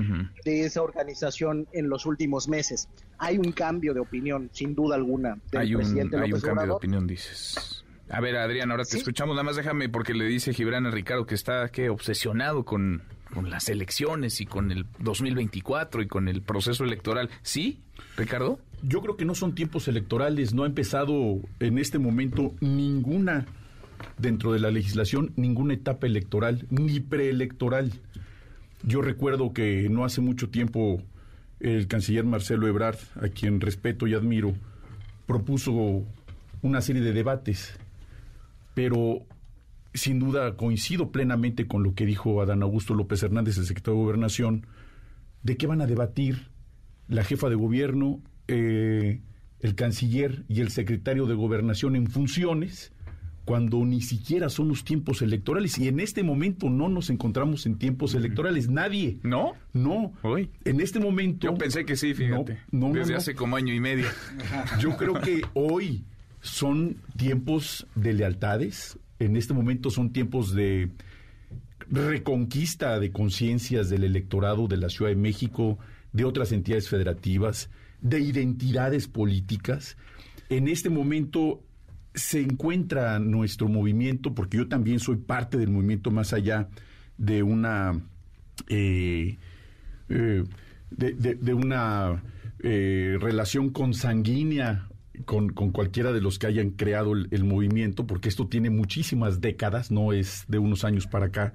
de esa organización en los últimos meses. Hay un cambio de opinión, sin duda alguna, del Hay un, presidente hay un López cambio de opinión, dices. A ver, Adrián, ahora te escuchamos. Nada más déjame, porque le dice Gibran a Ricardo que está ¿qué? obsesionado con, con las elecciones y con el 2024 y con el proceso electoral. ¿Sí, Ricardo? Yo creo que no son tiempos electorales, no ha empezado en este momento ninguna, dentro de la legislación, ninguna etapa electoral, ni preelectoral. Yo recuerdo que no hace mucho tiempo el canciller Marcelo Ebrard, a quien respeto y admiro, propuso una serie de debates, pero sin duda coincido plenamente con lo que dijo Adán Augusto López Hernández, el secretario de Gobernación, de qué van a debatir la jefa de gobierno, eh, el canciller y el secretario de gobernación en funciones cuando ni siquiera son los tiempos electorales. Y en este momento no nos encontramos en tiempos electorales. Nadie. No no. En este momento Yo pensé que sí, fíjate. no, no, Desde no. hace como año y medio. yo creo que hoy son tiempos de lealtades en este momento son tiempos de reconquista de conciencias del electorado de la Ciudad de México, de otras entidades federativas, de identidades políticas. En este momento se encuentra nuestro movimiento, porque yo también soy parte del movimiento más allá de una eh, eh, de, una eh, relación consanguínea con, con cualquiera de los que hayan creado el, el movimiento, porque esto tiene muchísimas décadas, no es de unos años para acá,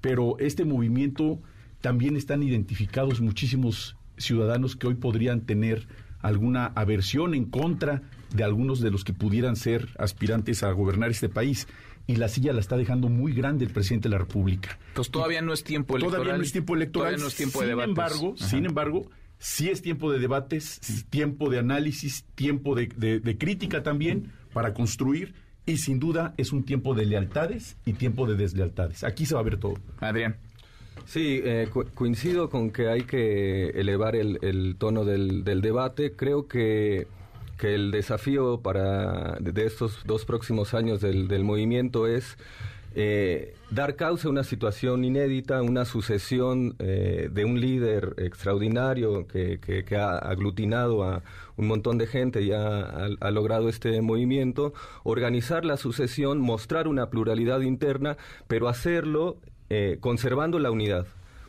pero este movimiento también están identificados muchísimos ciudadanos que hoy podrían tener alguna aversión en contra de algunos de los que pudieran ser aspirantes a gobernar este país. Y la silla la está dejando muy grande el presidente de la República. Entonces todavía no es tiempo electoral. Todavía no es tiempo electoral. Todavía no es tiempo de sin debates. Embargo, Ajá. sin embargo, sí es tiempo de debates, es tiempo de análisis, tiempo de, de- de crítica también para construir y sin duda es un tiempo de lealtades y tiempo de deslealtades. Aquí se va a ver todo. Adrián. Sí, eh, co- coincido con que hay que elevar el, el tono del, del debate. Creo que, que el desafío para de de estos dos próximos años del, del movimiento es eh, dar causa a una situación inédita, una sucesión eh, de un líder extraordinario que, que- que ha aglutinado a un montón de gente y ha, logrado este movimiento, organizar la sucesión, mostrar una pluralidad interna, pero hacerlo eh, conservando la unidad.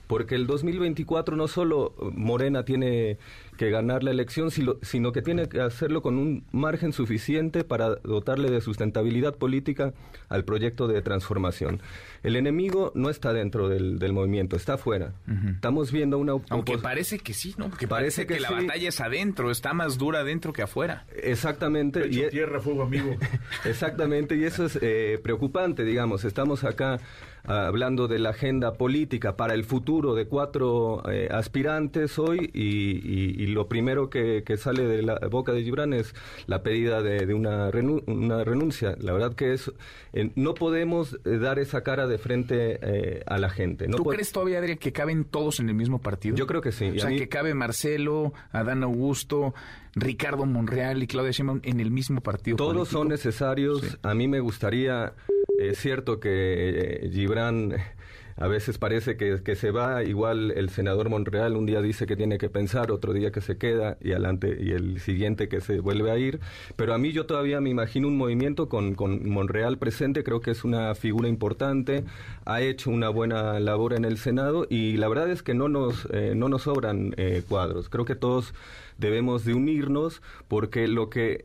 Porque el 2024 no solo Morena tiene que ganar la elección, sino, sino que tiene que hacerlo con un margen suficiente para dotarle de sustentabilidad política al proyecto de transformación. El enemigo no está dentro del, del movimiento, está afuera. Estamos viendo una... Aunque parece que sí, ¿no? Porque Parece parece, que, que la sí. batalla es adentro, está más dura adentro que afuera. Exactamente. Pecho, y- tierra, fuego, amigo. Exactamente, y eso es eh, preocupante, digamos. Estamos acá hablando de la agenda política para el futuro de cuatro eh, aspirantes hoy y, y- y lo primero que, que sale de la boca de Gibran es la pedida de, de una, renu- una renuncia. La verdad que es eh, no podemos eh, dar esa cara de frente eh, a la gente. No ¿Tú crees todavía, Adrián, que caben todos en el mismo partido? Yo creo que sí. O sea, mí- que cabe Marcelo, Adán Augusto, Ricardo Monreal y Claudia Sheinbaum en el mismo partido Todos político? son necesarios. A mí me gustaría, es cierto que eh, Gibran a veces parece que, se va, igual el senador Monreal un día dice que tiene que pensar, otro día que se queda y adelante y el siguiente que se vuelve a ir, pero a mí yo todavía me imagino un movimiento con, con Monreal presente, creo que es una figura importante, ha hecho una buena labor en el Senado y la verdad es que no nos, eh, no nos sobran eh, cuadros, creo que todos debemos de unirnos porque lo que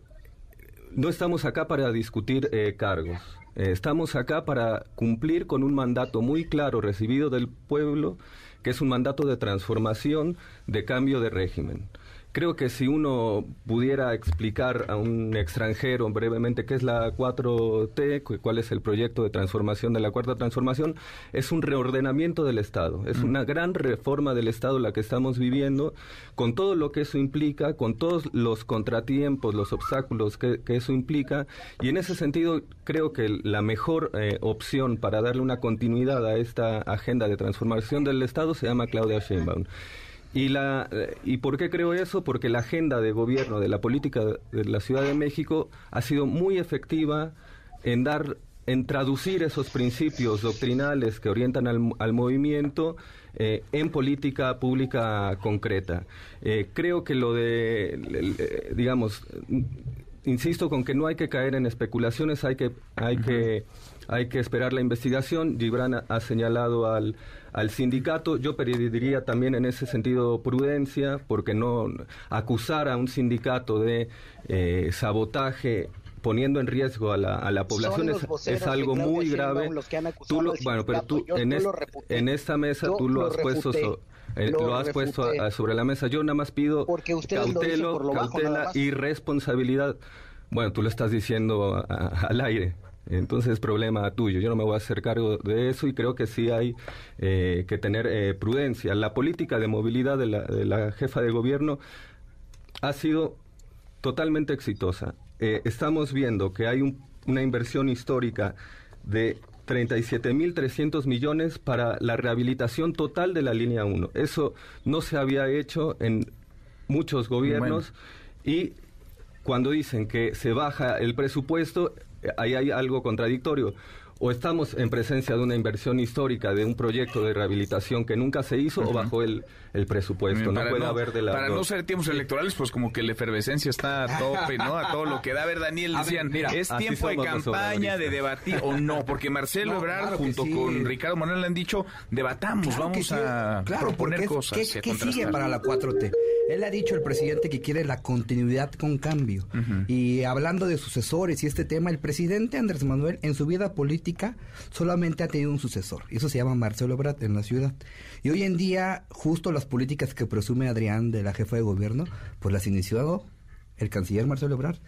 no estamos acá para discutir eh, cargos. Eh, estamos acá para cumplir con un mandato muy claro recibido del pueblo, que es un mandato de transformación, de cambio de régimen. Creo que si uno pudiera explicar a un extranjero brevemente qué es la 4T, cuál es el proyecto de transformación de la cuarta transformación, es un reordenamiento del Estado, es una gran reforma del Estado la que estamos viviendo, con todo lo que eso implica, con todos los contratiempos, los obstáculos que, eso implica, y en ese sentido creo que la mejor eh, opción para darle una continuidad a esta agenda de transformación del Estado se llama Claudia Sheinbaum. Y, la, eh, ¿Y por qué creo eso? Porque la agenda de gobierno de la política de la Ciudad de México ha sido muy efectiva en dar en traducir esos principios doctrinales que orientan al, movimiento eh, en política pública concreta. Eh, creo que lo de, digamos, insisto con que no hay que caer en especulaciones, hay que, hay que, hay que esperar la investigación. Gibran ha señalado al, al sindicato. Yo pediría también en ese sentido prudencia, porque no acusar a un sindicato de eh, sabotaje poniendo en riesgo a la, a la población es, algo muy grave. Tú bueno, pero tú en, en, esta mesa tú lo, has puesto eh, lo, has puesto sobre la mesa. Yo nada más pido cautelo, cautela y responsabilidad. Bueno, tú lo estás diciendo al aire. Entonces es problema tuyo. Yo no me voy a hacer cargo de eso y creo que sí hay eh, que tener eh, prudencia. La política de movilidad de la, jefa de gobierno ha sido totalmente exitosa. Eh, estamos viendo que hay una inversión histórica de 37.300 millones para la rehabilitación total de la línea 1. Eso no se había hecho en muchos gobiernos y cuando dicen que se baja el presupuesto, ahí hay algo contradictorio. O estamos en presencia de una inversión histórica, de un proyecto de rehabilitación que nunca se hizo, o bajo el, el presupuesto. no puede haber de la. Para no ser tiempos electorales, pues como que la efervescencia está a tope, ¿no? A todo lo que da. A ver, Daniel, decían, ¿es tiempo de campaña, de debatir o no? Porque Marcelo Ebrard, junto con Ricardo Manuel, le han dicho, debatamos, vamos a proponer cosas. ¿Qué, sigue para la 4T? Él ha dicho, el presidente, que quiere la continuidad con cambio. Y hablando de sucesores y este tema, el presidente Andrés Manuel en su vida política solamente ha tenido un sucesor. Y eso se llama Marcelo Ebrard en la ciudad. Y hoy en día, justo las políticas que presume Adrián de la jefa de gobierno, pues las inició el canciller Marcelo Ebrard.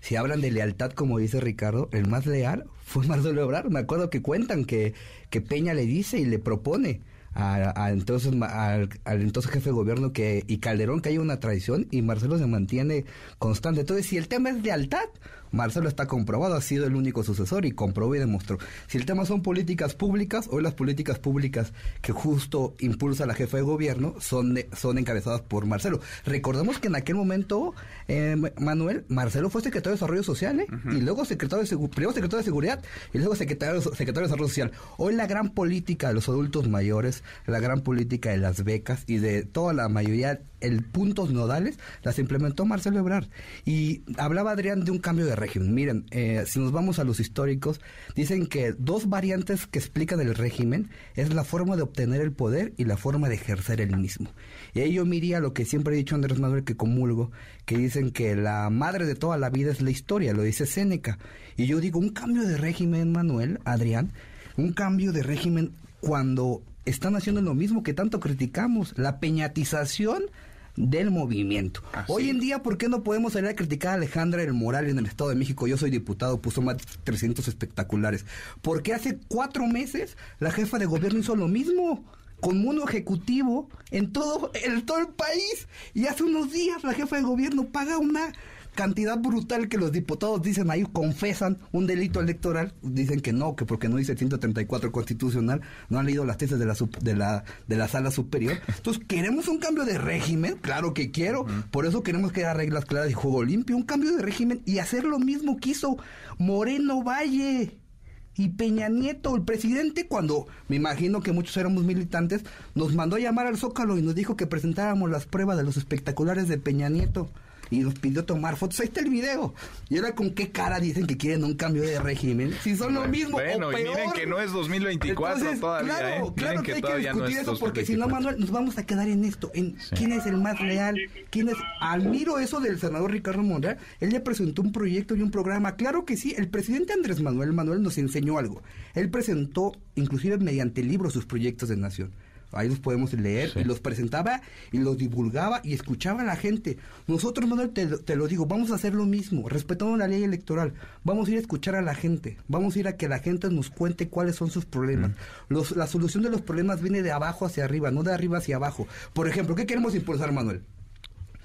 Si hablan de lealtad, como dice Ricardo, el más leal fue Marcelo Ebrard. Me acuerdo que cuentan que, que Peña le dice y le propone a, entonces al, entonces jefe de gobierno que y Calderón que hay una traición y Marcelo se mantiene constante. Entonces, si el tema es lealtad, Marcelo está comprobado, ha sido el único sucesor y comprobó y demostró. Si el tema son políticas públicas, hoy las políticas públicas que justo impulsa la jefa de gobierno son, son encabezadas por Marcelo. Recordemos que en aquel momento, eh, Manuel, Marcelo fue secretario de Desarrollo Social ¿eh? y luego secretario de, primero secretario de Seguridad y luego secretario, secretario de Desarrollo Social. Hoy la gran política de los adultos mayores, la gran política de las becas y de toda la mayoría el puntos nodales las implementó Marcelo Ebrard. Y hablaba Adrián de un cambio de régimen. Miren, eh, si nos vamos a los históricos, dicen que dos variantes que explican el régimen es la forma de obtener el poder y la forma de ejercer el mismo. Y ahí yo miría lo que siempre he dicho Andrés Manuel que comulgo, que dicen que la madre de toda la vida es la historia, lo dice Séneca. Y yo digo, un cambio de régimen, Manuel, Adrián, un cambio de régimen cuando están haciendo lo mismo que tanto criticamos, la peñatización del movimiento. Hoy en día, ¿por qué no podemos salir a criticar a Alejandra el Moral en el Estado de México? Yo soy diputado, puso más de 300 espectaculares. Porque hace cuatro meses la jefa de gobierno hizo lo mismo con mundo ejecutivo en todo, en todo el país. Y hace unos días la jefa de gobierno paga una cantidad brutal que los diputados dicen ahí, confesan un delito electoral, dicen que no, que porque no dice el 134 constitucional, no han leído las tesis de la, de la, de la sala superior. Entonces, ¿queremos un cambio de régimen? Claro que quiero, por eso queremos que haya reglas claras y juego limpio, un cambio de régimen y hacer lo mismo que hizo Moreno Valle Y Peña Nieto, el presidente, cuando me imagino que muchos éramos militantes, nos mandó a llamar al Zócalo y nos dijo que presentáramos las pruebas de los espectaculares de Peña Nieto y nos pidió tomar fotos. Ahí está el video. Y ahora con qué cara dicen que quieren un cambio de régimen. Si son lo mismo bueno, o peor. y miren que no es 2024 Entonces, todavía, claro, ¿eh? Claro que, hay que discutir no es eso porque si no, 2024. Manuel, nos vamos a quedar en esto, en quién es el más leal, quién es... Admiro eso del senador Ricardo Monreal. Él ya presentó un proyecto y un programa. Claro que sí, el presidente Andrés Manuel Manuel nos enseñó algo. Él presentó, inclusive mediante libros, sus proyectos de nación. Ahí los podemos leer y los presentaba y los divulgaba y escuchaba a la gente. Nosotros, Manuel, te, lo- te lo digo, vamos a hacer lo mismo, respetando la ley electoral. Vamos a ir a escuchar a la gente, vamos a ir a que la gente nos cuente cuáles son sus problemas. Los- la solución de los problemas viene de abajo hacia arriba, no de arriba hacia abajo. Por ejemplo, ¿qué queremos impulsar, Manuel?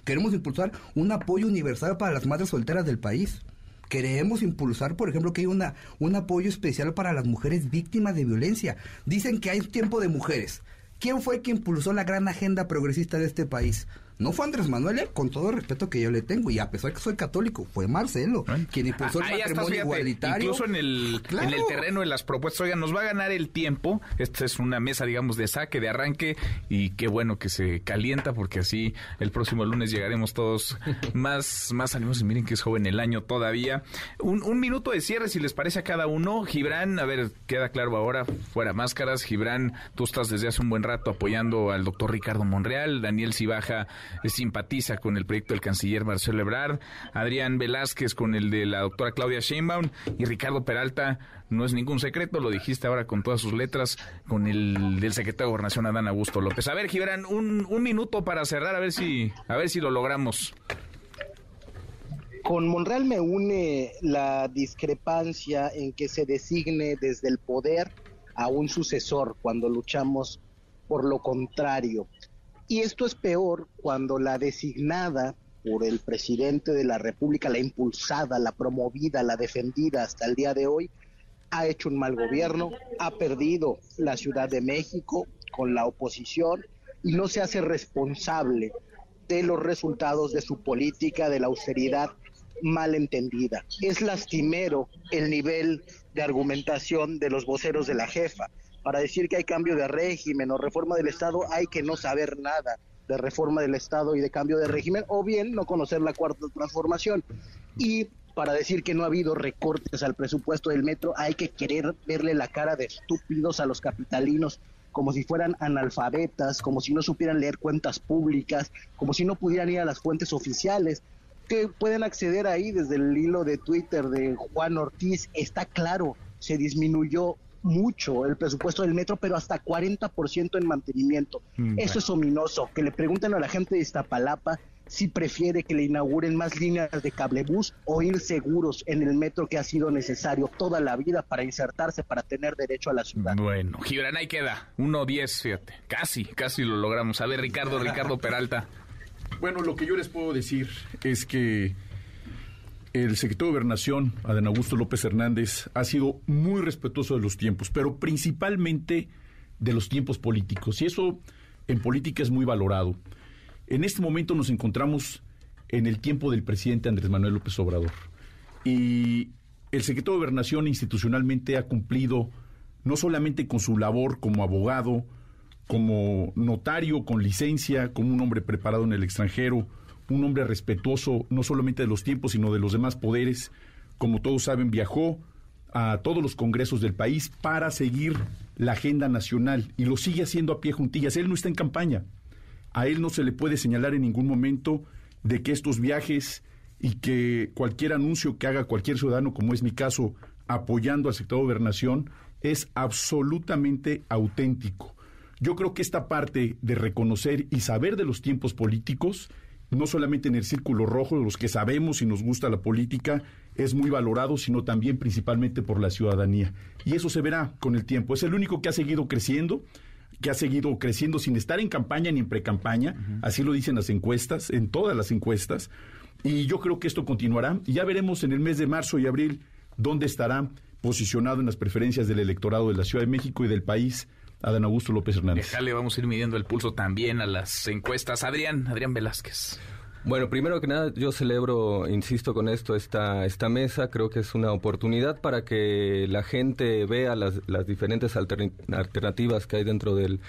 Queremos impulsar un apoyo universal para las madres solteras del país. Queremos impulsar, por ejemplo, que hay una, un apoyo especial para las mujeres víctimas de violencia. Dicen que hay tiempo de mujeres. ¿Quién fue que impulsó la gran agenda progresista de este país? No fue Andrés Manuel, eh, con todo el respeto que yo le tengo, y a pesar que soy católico, fue Marcelo, quien impulsó el estás, matrimonio fíjate, igualitario. Incluso en el, Claro. en el terreno de las propuestas. Oigan, nos va a ganar el tiempo. Esta es una mesa, digamos, de saque, de arranque. Y qué bueno que se calienta, porque así el próximo lunes llegaremos todos más, más animados. Y miren que es joven el año todavía. Un, un minuto de cierre, si les parece a cada uno. Gibran, a ver, queda claro ahora, fuera máscaras. Gibran, tú estás desde hace un buen rato apoyando al doctor Ricardo Monreal. Daniel Cibaja simpatiza con el proyecto del canciller Marcelo Ebrard. Adrián Velázquez con el de la doctora Claudia Sheinbaum. Y Ricardo Peralta, no es ningún secreto, lo dijiste ahora con todas sus letras, con el del secretario de Gobernación Adán Augusto López. A ver, Gibran, un, un minuto para cerrar, a ver si, a ver si lo logramos. Con Monreal me une la discrepancia en que se designe desde el poder a un sucesor cuando luchamos por lo contrario. Y esto es peor cuando la designada por el presidente de la República, la impulsada, la promovida, la defendida hasta el día de hoy, ha hecho un mal gobierno, ha perdido la Ciudad de México con la oposición y no se hace responsable de los resultados de su política de la austeridad mal entendida. Es lastimero el nivel de argumentación de los voceros de la jefa. Para decir que hay cambio de régimen o reforma del Estado hay que no saber nada de reforma del Estado y de cambio de régimen o bien no conocer la cuarta transformación. Y para decir que no ha habido recortes al presupuesto del metro hay que querer verle la cara de estúpidos a los capitalinos como si fueran analfabetas, como si no supieran leer cuentas públicas, como si no pudieran ir a las fuentes oficiales que pueden acceder ahí desde el hilo de Twitter de Juan Ortiz, está claro, se disminuyó mucho el presupuesto del metro, pero hasta 40% en mantenimiento. Mm, Eso es ominoso. Que le pregunten a la gente de Iztapalapa si prefiere que le inauguren más líneas de cablebús o ir seguros en el metro que ha sido necesario toda la vida para insertarse, para tener derecho a la ciudad. Bueno, Gibran, ahí queda. 1-10, fíjate. Casi, casi lo logramos. A ver, Ricardo, Ricardo Peralta. Bueno, lo que yo les puedo decir es que el secretario de Gobernación, Adán Augusto López Hernández, ha sido muy respetuoso de los tiempos, pero principalmente de los tiempos políticos. Y eso en política es muy valorado. En este momento nos encontramos en el tiempo del presidente Andrés Manuel López Obrador. Y el secretario de Gobernación institucionalmente ha cumplido no solamente con su labor como abogado, como notario con licencia, como un hombre preparado en el extranjero, un hombre respetuoso no solamente de los tiempos, sino de los demás poderes. Como todos saben, viajó a todos los congresos del país para seguir la agenda nacional y lo sigue haciendo a pie juntillas. Él no está en campaña. A él no se le puede señalar en ningún momento de que estos viajes y que cualquier anuncio que haga cualquier ciudadano, como es mi caso, apoyando al sector de gobernación, es absolutamente auténtico. Yo creo que esta parte de reconocer y saber de los tiempos políticos, no solamente en el círculo rojo, los que sabemos y nos gusta la política, es muy valorado, sino también principalmente por la ciudadanía. Y eso se verá con el tiempo. Es el único que ha seguido creciendo, que ha seguido creciendo sin estar en campaña ni en precampaña, así lo dicen las encuestas, en todas las encuestas. Y yo creo que esto continuará. Y ya veremos en el mes de marzo y abril dónde estará posicionado en las preferencias del electorado de la Ciudad de México y del país Adán Augusto López Hernández. Déjale, vamos a ir midiendo el pulso también a las encuestas. Adrián, Adrián Velázquez. Bueno, primero que nada, yo celebro, insisto con esto, esta, esta mesa. Creo que es una oportunidad para que la gente vea las, las diferentes alternativas que hay dentro del,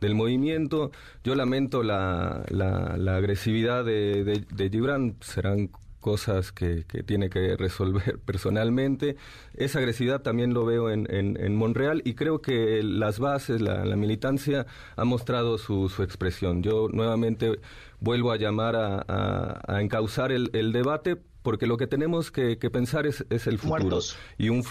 del movimiento. Yo lamento la, la, agresividad de, de, de Gibran. Serán cosas que, tiene que resolver personalmente. Esa agresividad también lo veo en, en, Monreal y creo que las bases, la, militancia ha mostrado su, su, expresión. Yo nuevamente vuelvo a llamar a, a, encauzar el, el debate porque lo que tenemos que, pensar es, es, el futuro. Y un,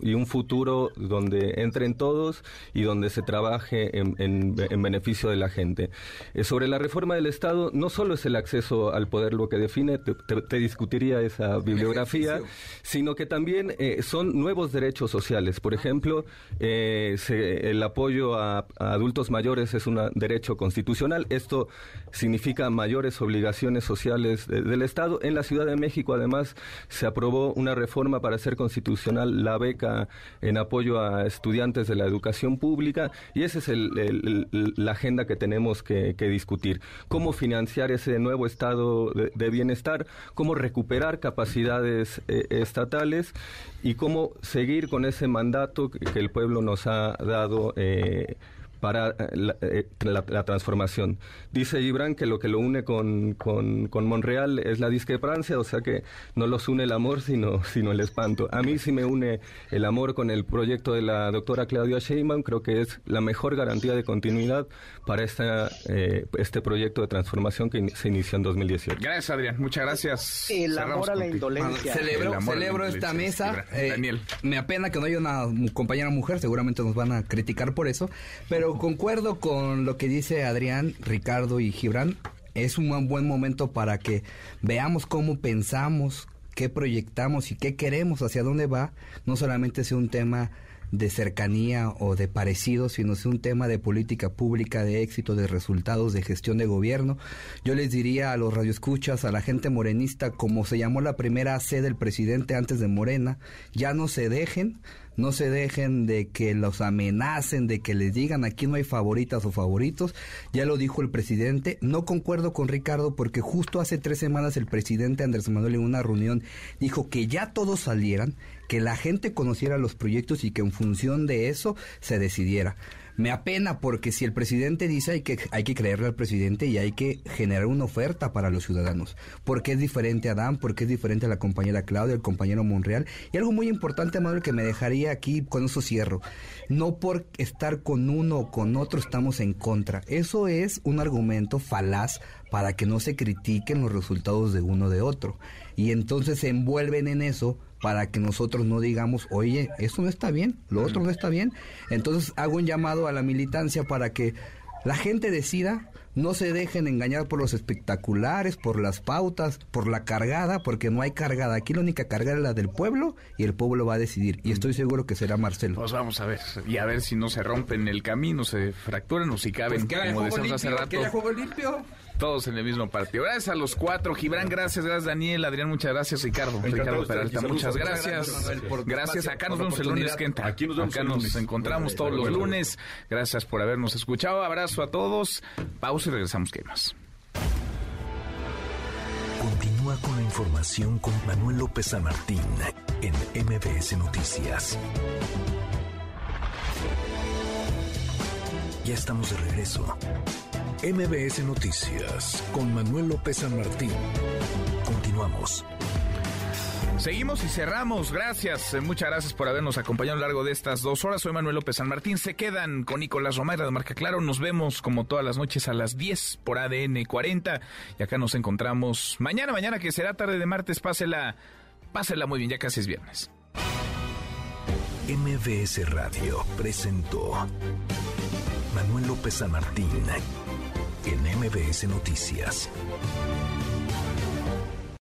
y un futuro donde entren todos y donde se trabaje en, en, beneficio de la gente. Eh, sobre la reforma del Estado, no solo es el acceso al poder lo que define, te, discutiría esa bibliografía, sino que también eh, son nuevos derechos sociales. Por ejemplo, eh, el apoyo a, adultos mayores es un derecho constitucional. Esto significa mayores obligaciones sociales del Estado. En la Ciudad de México, además, se aprobó una reforma para hacer constitucional la beca en apoyo a estudiantes de la educación pública y esa es la agenda que tenemos que, discutir. Cómo financiar ese nuevo estado de, bienestar, cómo recuperar capacidades eh, estatales y cómo seguir con ese mandato que, el pueblo nos ha dado. Eh, para eh, eh, la, transformación. Dice Gibran que lo que lo une con, con, Monreal es la discrepancia, o sea que no los une el amor, sino, sino el espanto. A mí sí me une el amor con el proyecto de la doctora Claudia Sheinbaum, creo que es la mejor garantía de continuidad para esta, eh, este proyecto de transformación que se inició en 2018. Gracias, Adrián. Muchas gracias. El amor a la indolencia. Celebro, celebro esta mesa. Daniel. Me apena que no haya una compañera mujer, seguramente nos van a criticar por eso, pero concuerdo con lo que dice Adrián, Ricardo y Gibran. Es un buen momento para que veamos cómo pensamos, qué proyectamos y qué queremos, hacia dónde va. No solamente sea un tema de cercanía o de parecido, sino es un tema de política pública, de éxito, de resultados, de gestión de gobierno. Yo les diría a los radioescuchas, a la gente morenista, como se llamó la primera C del presidente antes de Morena, ya no se dejen, no se dejen de que los amenacen, de que les digan aquí no hay favoritas o favoritos. Ya lo dijo el presidente. No concuerdo con Ricardo porque justo hace tres semanas el presidente Andrés Manuel en una reunión dijo que ya todos salieran, que la gente conociera los proyectos y que en función de eso se decidiera. Me apena porque si el presidente dice hay que, hay que creerle al presidente y hay que generar una oferta para los ciudadanos. Porque es diferente a Dan, porque es diferente a la compañera Claudia, el compañero Monreal. Y algo muy importante, Manuel, que me dejaría aquí, con eso cierro. No por estar con uno o con otro estamos en contra. Eso es un argumento falaz para que no se critiquen los resultados de uno de otro. Y entonces se envuelven en eso para que nosotros no digamos, oye, eso no está bien, lo otro no está bien. Entonces hago un llamado a la militancia para que la gente decida, no se dejen engañar por los espectaculares, por las pautas, por la cargada, porque no hay cargada. Aquí la única cargada es la del pueblo y el pueblo va a decidir. Y estoy seguro que será Marcelo. Pues vamos a ver. Y a ver si no se rompen el camino, se fracturan o si caben. Pues como decíamos hace rato. Que juego limpio todos en el mismo partido. Gracias a los cuatro. Gibran, gracias. Gracias, Daniel. Adrián, muchas gracias. Ricardo. Ricardo Peralta, muchas gracias. Gracias. Acá nos vemos el lunes que entra. Aquí nos, Acá nos encontramos todos los lunes. Gracias por habernos escuchado. Abrazo a todos. Pausa y regresamos. ¿Qué más? Continúa con la información con Manuel López San Martín en MBS Noticias. Ya estamos de regreso. MBS Noticias con Manuel López San Martín. Continuamos. Seguimos y cerramos. Gracias, eh, muchas gracias por habernos acompañado a lo largo de estas dos horas. Soy Manuel López San Martín. Se quedan con Nicolás Romero de Marca Claro. Nos vemos como todas las noches a las 10 por ADN 40. Y acá nos encontramos mañana, mañana que será tarde de martes. Pásela, pásela muy bien, ya casi es viernes. MBS Radio presentó Manuel López San Martín en MBS Noticias.